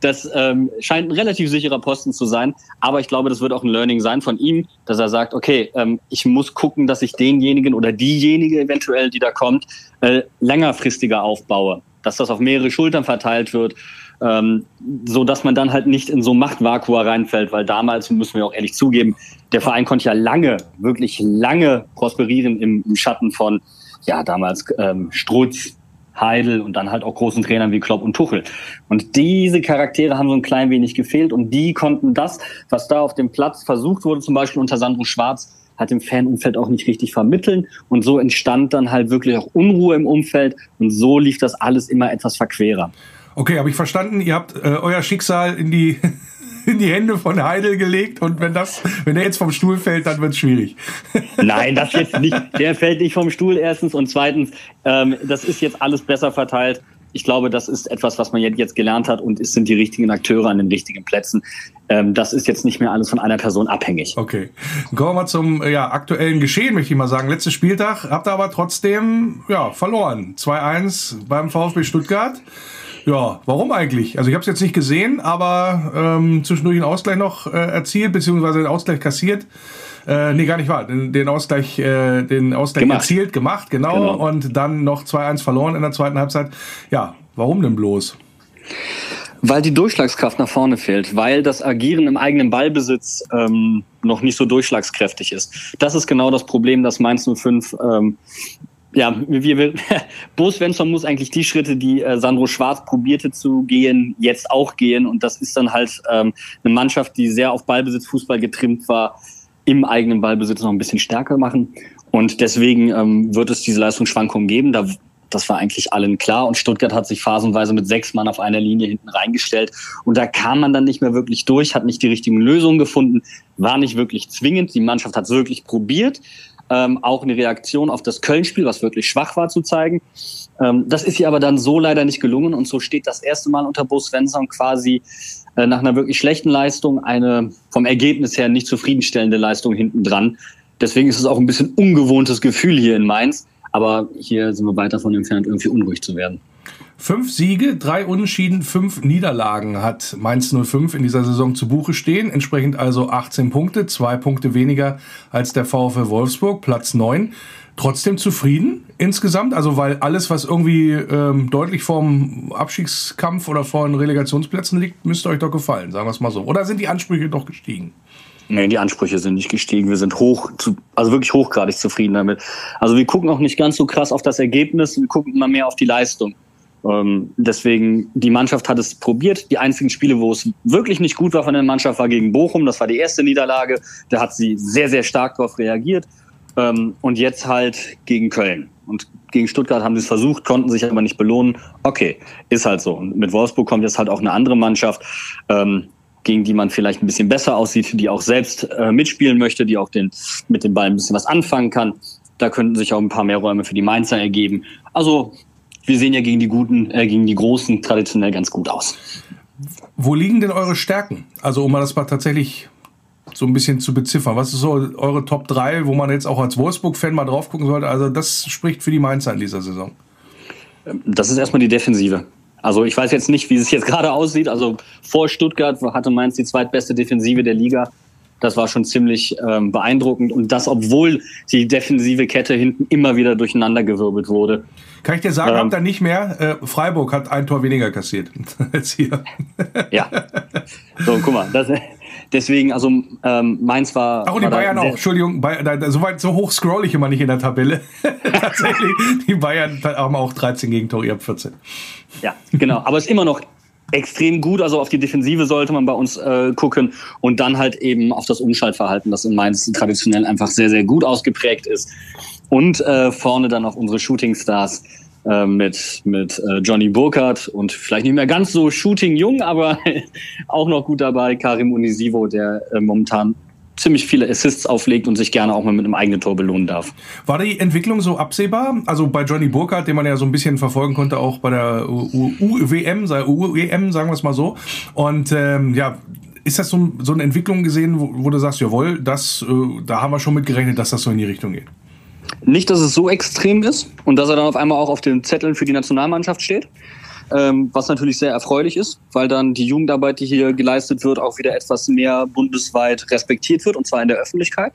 das ähm, scheint ein relativ sicherer Posten zu sein. Aber ich glaube, das wird auch ein Learning sein von ihm, dass er sagt, okay, ähm, ich muss gucken, dass ich denjenigen oder diejenige eventuell, die da kommt, äh, längerfristiger aufbaue. Dass das auf mehrere Schultern verteilt wird ähm, so dass man dann halt nicht in so Machtvakuum reinfällt, weil damals, müssen wir auch ehrlich zugeben, der Verein konnte ja lange, wirklich lange prosperieren im, im Schatten von, ja, damals ähm, Strutz, Heidel und dann halt auch großen Trainern wie Klopp und Tuchel. Und diese Charaktere haben so ein klein wenig gefehlt und die konnten das, was da auf dem Platz versucht wurde, zum Beispiel unter Sandro Schwarz, hat im Fanumfeld auch nicht richtig vermitteln und so entstand dann halt wirklich auch Unruhe im Umfeld und so lief das alles immer etwas verquerer. Okay, habe ich verstanden. Ihr habt äh, euer Schicksal in die in die Hände von Heidel gelegt und wenn das, wenn er jetzt vom Stuhl fällt, dann wird es schwierig. Nein, das jetzt nicht. Der fällt nicht vom Stuhl erstens und zweitens, ähm, das ist jetzt alles besser verteilt. Ich glaube, das ist etwas, was man jetzt gelernt hat und es sind die richtigen Akteure an den richtigen Plätzen. Ähm, das ist jetzt nicht mehr alles von einer Person abhängig. Okay. Kommen wir zum ja, aktuellen Geschehen, möchte ich mal sagen. Letzter Spieltag habt ihr aber trotzdem ja, verloren. 2-1 beim VfB Stuttgart. Ja, warum eigentlich? Also ich habe es jetzt nicht gesehen, aber ähm, zwischendurch einen Ausgleich noch äh, erzielt, beziehungsweise den Ausgleich kassiert. Äh, nee, gar nicht wahr. Den, den Ausgleich, äh, den Ausgleich Gemacht. erzielt, gemacht, genau, Genau. Und dann noch 2-1 verloren in der zweiten Halbzeit. Ja, warum denn bloß? Weil die Durchschlagskraft nach vorne fehlt, weil das Agieren im eigenen Ballbesitz ähm, noch nicht so durchschlagskräftig ist. Das ist genau das Problem, das Mainz 05 ähm, ja, wir, wir, Bo Svensson muss eigentlich die Schritte, die äh, Sandro Schwarz probierte zu gehen, jetzt auch gehen. Und das ist dann halt ähm, eine Mannschaft, die sehr auf Ballbesitz, Fußball getrimmt war, im eigenen Ballbesitz noch ein bisschen stärker machen. Und deswegen ähm, wird es diese Leistungsschwankungen geben. Da, das war eigentlich allen klar. Und Stuttgart hat sich phasenweise mit sechs Mann auf einer Linie hinten reingestellt. Und da kam man dann nicht mehr wirklich durch, hat nicht die richtigen Lösungen gefunden, war nicht wirklich zwingend. Die Mannschaft hat es wirklich probiert ähm, auch eine Reaktion auf das Köln-Spiel, was wirklich schwach war, zu zeigen. Ähm, das ist ihr aber dann so leider nicht gelungen und so steht das erste Mal unter Bo Svensson quasi äh, nach einer wirklich schlechten Leistung eine vom Ergebnis her nicht zufriedenstellende Leistung hinten dran. Deswegen ist es auch ein bisschen ungewohntes Gefühl hier in Mainz, aber hier sind wir weit davon entfernt, irgendwie unruhig zu werden. Fünf Siege, drei Unentschieden, fünf Niederlagen hat Mainz 05 in dieser Saison zu Buche stehen. Entsprechend also 18 Punkte, zwei Punkte weniger als der VfL Wolfsburg, Platz 9. Trotzdem zufrieden insgesamt? Also weil alles, was irgendwie ähm, deutlich vorm Abstiegskampf oder vor den Relegationsplätzen liegt, müsste euch doch gefallen, sagen wir es mal so. Oder sind die Ansprüche doch gestiegen? Nee, die Ansprüche sind nicht gestiegen. Wir sind hoch, zu, also wirklich hochgradig zufrieden damit. Also wir gucken auch nicht ganz so krass auf das Ergebnis, wir gucken immer mehr auf die Leistung. Ähm, deswegen, die Mannschaft hat es probiert. Die einzigen Spiele, wo es wirklich nicht gut war von der Mannschaft, war gegen Bochum. Das war die erste Niederlage. Da hat sie sehr, sehr stark darauf reagiert. Ähm, und jetzt halt gegen Köln. Und gegen Stuttgart haben sie es versucht, konnten sich aber nicht belohnen. Okay, ist halt so. Und mit Wolfsburg kommt jetzt halt auch eine andere Mannschaft, ähm, gegen die man vielleicht ein bisschen besser aussieht, die auch selbst äh, mitspielen möchte, die auch den, mit dem Ball ein bisschen was anfangen kann. Da könnten sich auch ein paar mehr Räume für die Mainzer ergeben. Also wir sehen ja gegen die guten, äh, gegen die großen traditionell ganz gut aus. Wo liegen denn eure Stärken? Also um mal das mal tatsächlich so ein bisschen zu beziffern. Was ist so eure Top 3, wo man jetzt auch als Wolfsburg-Fan mal drauf gucken sollte? Also das spricht für die Mainzer in dieser Saison. Das ist erstmal die Defensive. Also ich weiß jetzt nicht, wie es jetzt gerade aussieht. Also vor Stuttgart hatte Mainz die zweitbeste Defensive der Liga. Das war schon ziemlich ähm, beeindruckend. Und das, obwohl die defensive Kette hinten immer wieder durcheinandergewirbelt wurde. Kann ich dir sagen, Ähm. habt ihr nicht mehr. Äh, Freiburg hat ein Tor weniger kassiert als hier. Ja. So, guck mal. Das, deswegen, also ähm, Mainz war. Ach, und die Bayern auch. Entschuldigung, Bay- da, da, so, weit, so hoch scroll ich immer nicht in der Tabelle. Tatsächlich, die Bayern haben auch 13 Gegentore, ihr habt 14. Ja, genau. Aber es ist immer noch extrem gut. Also auf die Defensive sollte man bei uns äh, gucken und dann halt eben auf das Umschaltverhalten, das in Mainz traditionell einfach sehr, sehr gut ausgeprägt ist. Und äh, vorne dann auch unsere Shootingstars äh, mit, mit äh, Johnny Burkhardt und vielleicht nicht mehr ganz so shooting-jung, aber auch noch gut dabei, Karim Unisivo, der äh, momentan ziemlich viele Assists auflegt und sich gerne auch mal mit einem eigenen Tor belohnen darf. War die Entwicklung so absehbar? Also bei Johnny Burkhardt, den man ja so ein bisschen verfolgen konnte, auch bei der UWM, UEM, sagen wir es mal so. Und ähm, ja, ist das so, so eine Entwicklung gesehen, wo, wo du sagst, jawohl, das, äh, da haben wir schon mit gerechnet, dass das so in die Richtung geht? Nicht, dass es so extrem ist und dass er dann auf einmal auch auf den Zetteln für die Nationalmannschaft steht. Ähm, was natürlich sehr erfreulich ist, weil dann die Jugendarbeit, die hier geleistet wird, auch wieder etwas mehr bundesweit respektiert wird, und zwar in der Öffentlichkeit.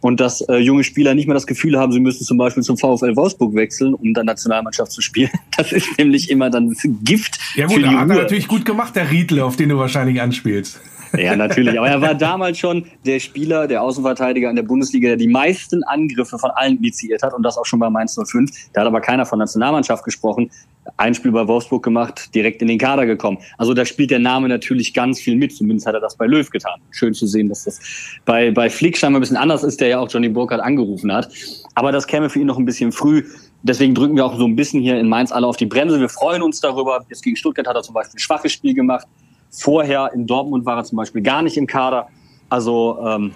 Und dass äh, junge Spieler nicht mehr das Gefühl haben, sie müssen zum Beispiel zum VfL Wolfsburg wechseln, um dann Nationalmannschaft zu spielen. Das ist nämlich immer dann Gift Ja für gut, die da hat er Ruhe. natürlich gut gemacht, der Riedle, auf den du wahrscheinlich anspielst. Ja, natürlich. Aber er war damals schon der Spieler, der Außenverteidiger in der Bundesliga, der die meisten Angriffe von allen initiiert hat und das auch schon bei Mainz 05. Da hat aber keiner von Nationalmannschaft gesprochen. Ein Spiel bei Wolfsburg gemacht, direkt in den Kader gekommen. Also da spielt der Name natürlich ganz viel mit. Zumindest hat er das bei Löw getan. Schön zu sehen, dass das bei, bei Flick scheinbar ein bisschen anders ist, der ja auch Johnny Burkhardt angerufen hat. Aber das käme für ihn noch ein bisschen früh. Deswegen drücken wir auch so ein bisschen hier in Mainz alle auf die Bremse. Wir freuen uns darüber. Jetzt gegen Stuttgart hat er zum Beispiel ein schwaches Spiel gemacht. Vorher in Dortmund war er zum Beispiel gar nicht im Kader. Also ähm,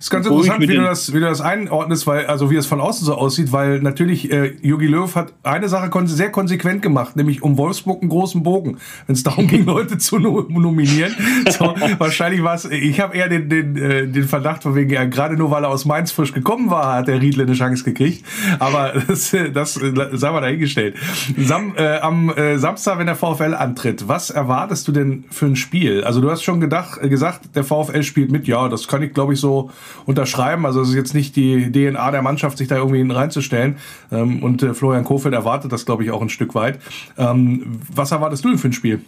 Das ist ganz interessant, wie du, das, wie du das einordnest, weil, also wie es von außen so aussieht, weil natürlich äh, Jogi Löw hat eine Sache kon sehr konsequent gemacht, nämlich um Wolfsburg einen großen Bogen, wenn es darum ging, Leute zu no nominieren. So, wahrscheinlich war es, ich habe eher den, den, äh, den Verdacht, von wegen, ja, gerade nur weil er aus Mainz frisch gekommen war, hat der Riedle eine Chance gekriegt. Aber das, das äh, sei mal dahingestellt. Sam, äh, am äh, Samstag, wenn der VfL antritt, was erwartest du denn für ein Spiel? Also du hast schon gedacht, äh, gesagt, der VfL spielt mit. Ja, das kann ich, glaube ich, so unterschreiben. Also es ist jetzt nicht die DNA der Mannschaft, sich da irgendwie reinzustellen. Ähm, und äh, Florian Kofeld erwartet das, glaube ich, auch ein Stück weit. Ähm, was erwartest du denn für ein Spiel?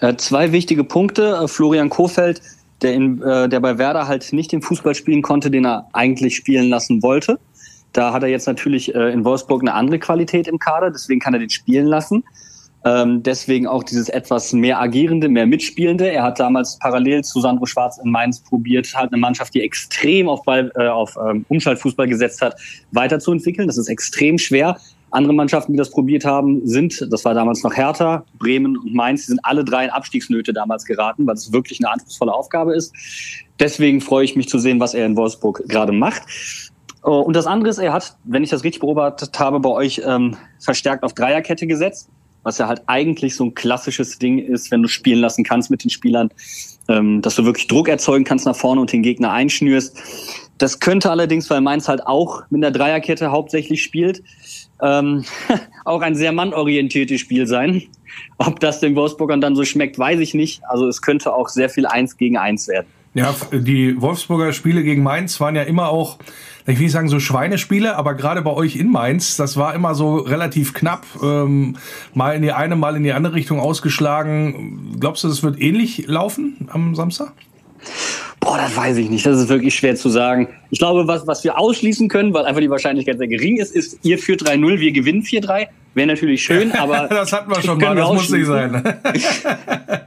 Äh, zwei wichtige Punkte. Äh, Florian Kofeld, der, in, äh, der bei Werder halt nicht den Fußball spielen konnte, den er eigentlich spielen lassen wollte. Da hat er jetzt natürlich in Wolfsburg eine andere Qualität im Kader, deswegen kann er den spielen lassen. Ähm, deswegen auch dieses etwas mehr agierende, mehr mitspielende. Er hat damals parallel zu Sandro Schwarz in Mainz probiert, halt eine Mannschaft, die extrem auf, Ball, äh, auf ähm, Umschaltfußball gesetzt hat, weiterzuentwickeln. Das ist extrem schwer. Andere Mannschaften, die das probiert haben, sind, das war damals noch Hertha, Bremen und Mainz, die sind alle drei in Abstiegsnöte damals geraten, weil es wirklich eine anspruchsvolle Aufgabe ist. Deswegen freue ich mich zu sehen, was er in Wolfsburg gerade macht. Oh, Und das andere ist, er hat, wenn ich das richtig beobachtet habe, bei euch ähm, verstärkt auf Dreierkette gesetzt, was ja halt eigentlich so ein klassisches Ding ist, wenn du spielen lassen kannst mit den Spielern, ähm, dass du wirklich Druck erzeugen kannst nach vorne und den Gegner einschnürst. Das könnte allerdings, weil Mainz halt auch mit der Dreierkette hauptsächlich spielt, ähm, auch ein sehr mannorientiertes Spiel sein. Ob das den Wolfsburgern dann so schmeckt, weiß ich nicht. Also es könnte auch sehr viel Eins gegen Eins werden. Ja, die Wolfsburger Spiele gegen Mainz waren ja immer auch, ich will nicht sagen so Schweinespiele, aber gerade bei euch in Mainz, das war immer so relativ knapp, ähm, mal in die eine, mal in die andere Richtung ausgeschlagen. Glaubst du, das wird ähnlich laufen am Samstag? Boah, das weiß ich nicht. Das ist wirklich schwer zu sagen. Ich glaube, was, was wir ausschließen können, weil einfach die Wahrscheinlichkeit sehr gering ist, ist, ihr führt 3-0, wir gewinnen 4-3. Wäre natürlich schön, aber. Das hatten wir schon mal, wir das muss nicht sein.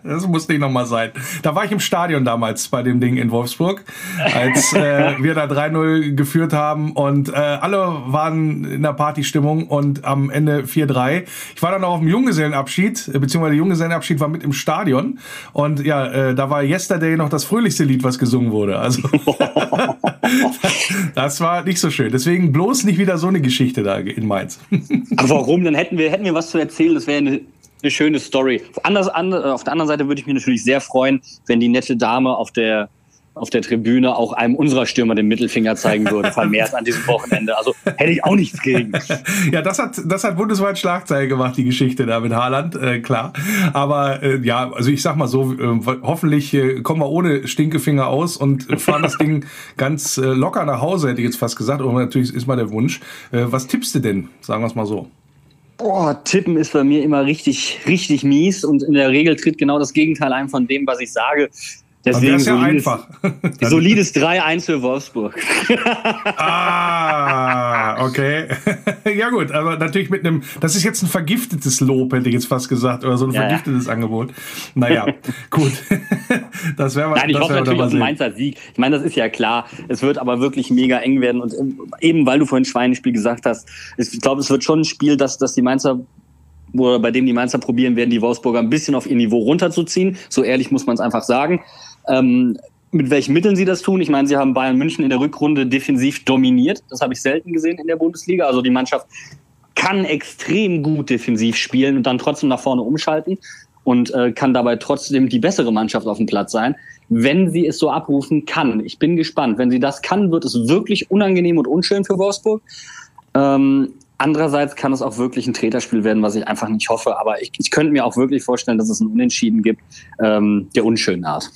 Das muss nicht nochmal sein. Da war ich im Stadion damals bei dem Ding in Wolfsburg, als äh, wir da 3-0 geführt haben und äh, alle waren in der Partystimmung und am Ende 4-3. Ich war dann auch auf dem Junggesellenabschied, äh, beziehungsweise der Junggesellenabschied war mit im Stadion und ja, äh, da war Yesterday noch das fröhlichste Lied, was gesungen wurde. Also das war nicht so schön. Deswegen bloß nicht wieder so eine Geschichte da in Mainz. Aber warum? Dann hätten wir, hätten wir was zu erzählen. Das wäre eine, eine schöne Story. Anders, an, auf der anderen Seite würde ich mich natürlich sehr freuen, wenn die nette Dame auf der, auf der Tribüne auch einem unserer Stürmer den Mittelfinger zeigen würde, vermehrt an diesem Wochenende. Also hätte ich auch nichts gegen. Ja, das hat, das hat bundesweit Schlagzeile gemacht, die Geschichte da mit Haaland, äh, klar. Aber äh, ja, also ich sag mal so, äh, hoffentlich äh, kommen wir ohne Stinkefinger aus und fahren das Ding ganz äh, locker nach Hause, hätte ich jetzt fast gesagt. Aber natürlich ist mal der Wunsch. Äh, was tippst du denn? Sagen wir es mal so. Boah, Tippen ist bei mir immer richtig, richtig mies und in der Regel tritt genau das Gegenteil ein von dem, was ich sage. Deswegen wäre es ja solides, einfach. solides 3-1 für Wolfsburg. ah, okay. ja gut, aber natürlich mit einem, das ist jetzt ein vergiftetes Lob, hätte ich jetzt fast gesagt, oder so ein Ja, ja. vergiftetes Angebot. Naja, gut. das wäre Nein, ich das hoffe natürlich auf sehen. Mainzer Sieg. Ich meine, das ist ja klar. Es wird aber wirklich mega eng werden. Und ähm, eben, weil du vorhin Schweinespiel gesagt hast, ich glaube, es wird schon ein Spiel, dass, dass die Mainzer oder bei dem die Mainzer probieren werden, die Wolfsburger ein bisschen auf ihr Niveau runterzuziehen. So ehrlich muss man es einfach sagen. Ähm, mit welchen Mitteln sie das tun. Ich meine, sie haben Bayern München in der Rückrunde defensiv dominiert. Das habe ich selten gesehen in der Bundesliga. Also die Mannschaft kann extrem gut defensiv spielen und dann trotzdem nach vorne umschalten und äh, kann dabei trotzdem die bessere Mannschaft auf dem Platz sein, wenn sie es so abrufen kann. Ich bin gespannt. Wenn sie das kann, wird es wirklich unangenehm und unschön für Wolfsburg. Ähm, andererseits kann es auch wirklich ein Treterspiel werden, was ich einfach nicht hoffe. Aber ich, ich könnte mir auch wirklich vorstellen, dass es ein Unentschieden gibt, ähm, der unschönen Art.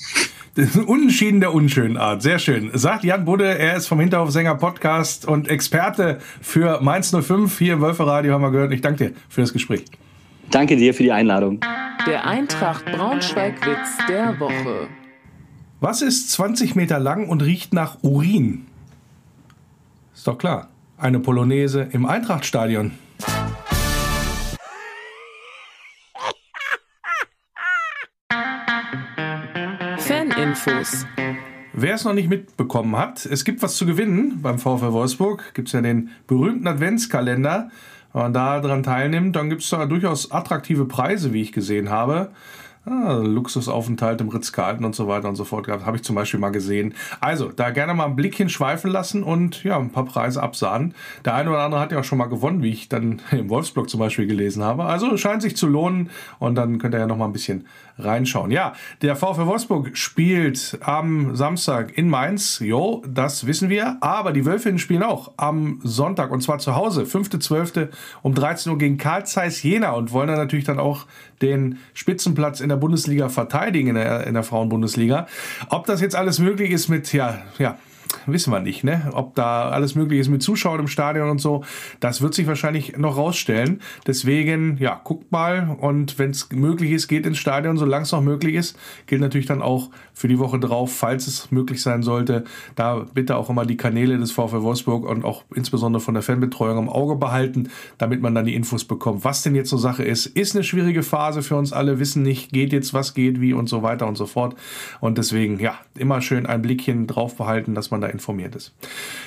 Unentschieden der unschönen Art. Sehr schön. Sagt Jan Budde, er ist vom Hinterhofsänger Podcast und Experte für Mainz 05 hier im Wölferadio, haben wir gehört. Ich danke dir für das Gespräch. Danke dir für die Einladung. Der Eintracht Braunschweig-Witz der Woche. Was ist 20 Meter lang und riecht nach Urin? Ist doch klar. Eine Polonaise im Eintrachtstadion. Faninfos. Wer es noch nicht mitbekommen hat, es gibt was zu gewinnen beim VfL Wolfsburg. Gibt es ja den berühmten Adventskalender. Wenn man da dran teilnimmt, dann gibt es da durchaus attraktive Preise, wie ich gesehen habe. Ah, Luxusaufenthalt im Ritz-Carlton und so weiter und so fort gehabt. Habe ich zum Beispiel mal gesehen. Also, da gerne mal einen Blick hinschweifen lassen und ja, ein paar Preise absahnen. Der eine oder andere hat ja auch schon mal gewonnen, wie ich dann im Wolfsblog zum Beispiel gelesen habe. Also scheint sich zu lohnen und dann könnt ihr ja noch mal ein bisschen reinschauen. Ja, der VfL Wolfsburg spielt am Samstag in Mainz. Jo, das wissen wir. Aber die Wölfinnen spielen auch am Sonntag und zwar zu Hause, 5.12. um 13 Uhr gegen Karl Zeiss Jena und wollen dann natürlich dann auch den Spitzenplatz in der Bundesliga verteidigen, in der, in der Frauenbundesliga. Ob das jetzt alles möglich ist mit, ja, ja, wissen wir nicht, ne? Ob da alles möglich ist mit Zuschauern im Stadion und so, das wird sich wahrscheinlich noch rausstellen. Deswegen, ja, guckt mal und wenn es möglich ist, geht ins Stadion, solange es noch möglich ist. Gilt natürlich dann auch für die Woche drauf, falls es möglich sein sollte. Da bitte auch immer die Kanäle des VfL Wolfsburg und auch insbesondere von der Fanbetreuung im Auge behalten, damit man dann die Infos bekommt, was denn jetzt so Sache ist. Ist eine schwierige Phase für uns alle, wissen nicht, geht jetzt, was geht, wie und so weiter und so fort. Und deswegen, ja, immer schön ein Blickchen drauf behalten, dass man da informiert ist.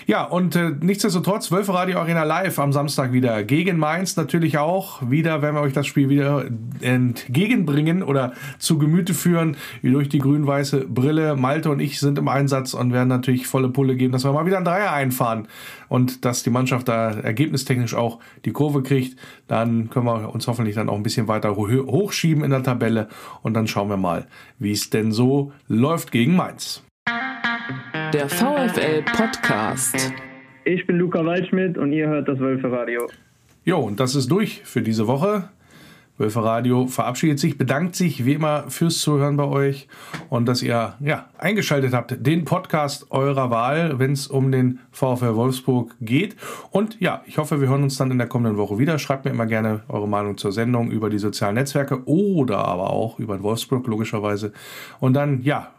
Ja, und äh, nichtsdestotrotz, Wölfe Radio Arena live am Samstag wieder gegen Mainz natürlich auch. Wieder werden wir euch das Spiel wieder entgegenbringen oder zu Gemüte führen, wie durch die grün-weiße Brille. Malte und ich sind im Einsatz und werden natürlich volle Pulle geben, dass wir mal wieder ein Dreier einfahren und dass die Mannschaft da ergebnistechnisch auch die Kurve kriegt. Dann können wir uns hoffentlich dann auch ein bisschen weiter hochschieben in der Tabelle und dann schauen wir mal, wie es denn so läuft gegen Mainz. Der VfL Podcast. Ich bin Luca Waldschmidt und ihr hört das Wölfe Radio. Jo, und das ist durch für diese Woche. Wölfe Radio verabschiedet sich, bedankt sich wie immer fürs Zuhören bei euch und dass ihr ja, eingeschaltet habt, den Podcast eurer Wahl, wenn es um den VfL Wolfsburg geht. Und ja, ich hoffe, wir hören uns dann in der kommenden Woche wieder. Schreibt mir immer gerne eure Meinung zur Sendung über die sozialen Netzwerke oder aber auch über Wolfsburg logischerweise. Und dann, ja,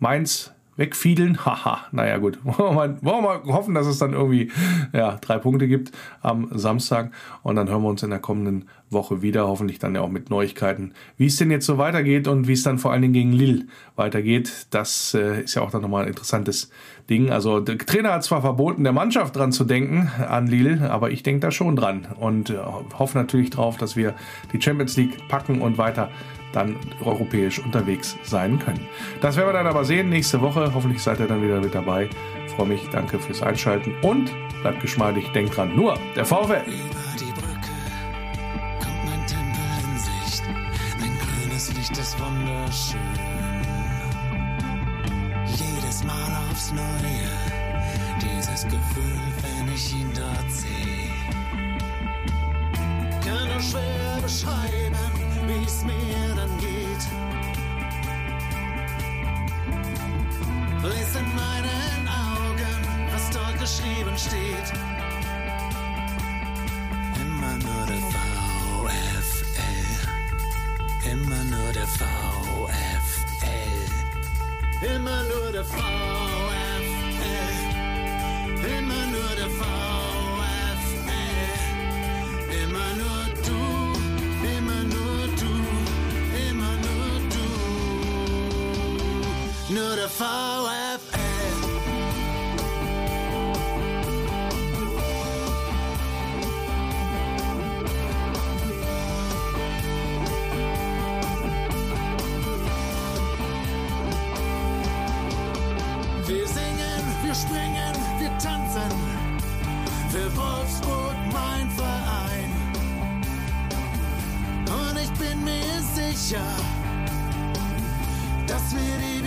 Mainz wegfiedeln. Haha, naja gut. Wollen wir mal hoffen, dass es dann irgendwie ja, drei Punkte gibt am Samstag. Und dann hören wir uns in der kommenden Woche wieder. Hoffentlich dann ja auch mit Neuigkeiten, wie es denn jetzt so weitergeht und wie es dann vor allen Dingen gegen Lille weitergeht. Das äh, ist ja auch dann nochmal ein interessantes Ding. Also der Trainer hat zwar verboten, der Mannschaft dran zu denken an Lille, aber ich denke da schon dran und äh, hoffe natürlich drauf, dass wir die Champions League packen und weiter dann europäisch unterwegs sein können. Das werden wir dann aber sehen nächste Woche. Hoffentlich seid ihr dann wieder mit dabei. Ich freue mich, danke fürs Einschalten und bleibt geschmeidig, denkt dran, nur der VfL. Licht ist wunderschön. Jedes Mal aufs Neue, dieses Gefühl, wenn ich ihn dort sehe. Kann nur schwer beschreiben, wie es mir dann geht. Lies in meinen Augen, was dort geschrieben steht. Immer nur der VfL. Immer nur der VfL. Immer nur der VfL. Nur der VfL. Wir singen, wir springen, wir tanzen. Für Wolfsburg mein Verein. Und ich bin mir sicher, das wird ewig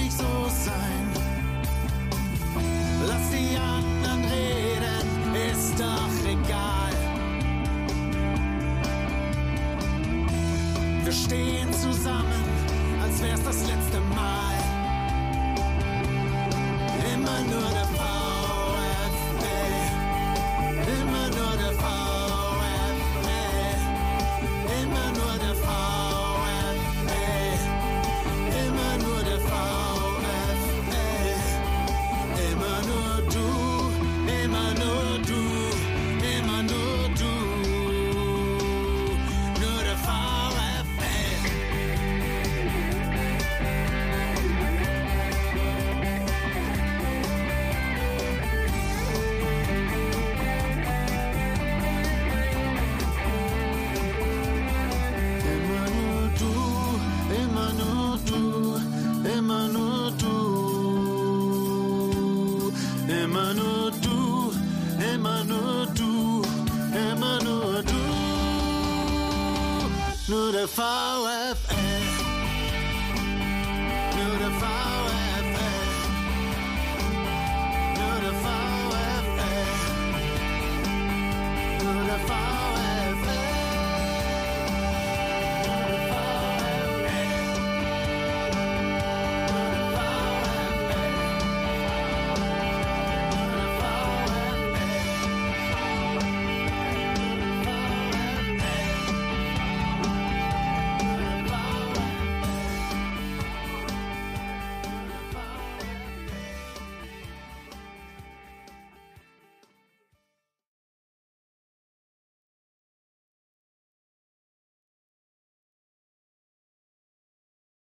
Liebe VfL.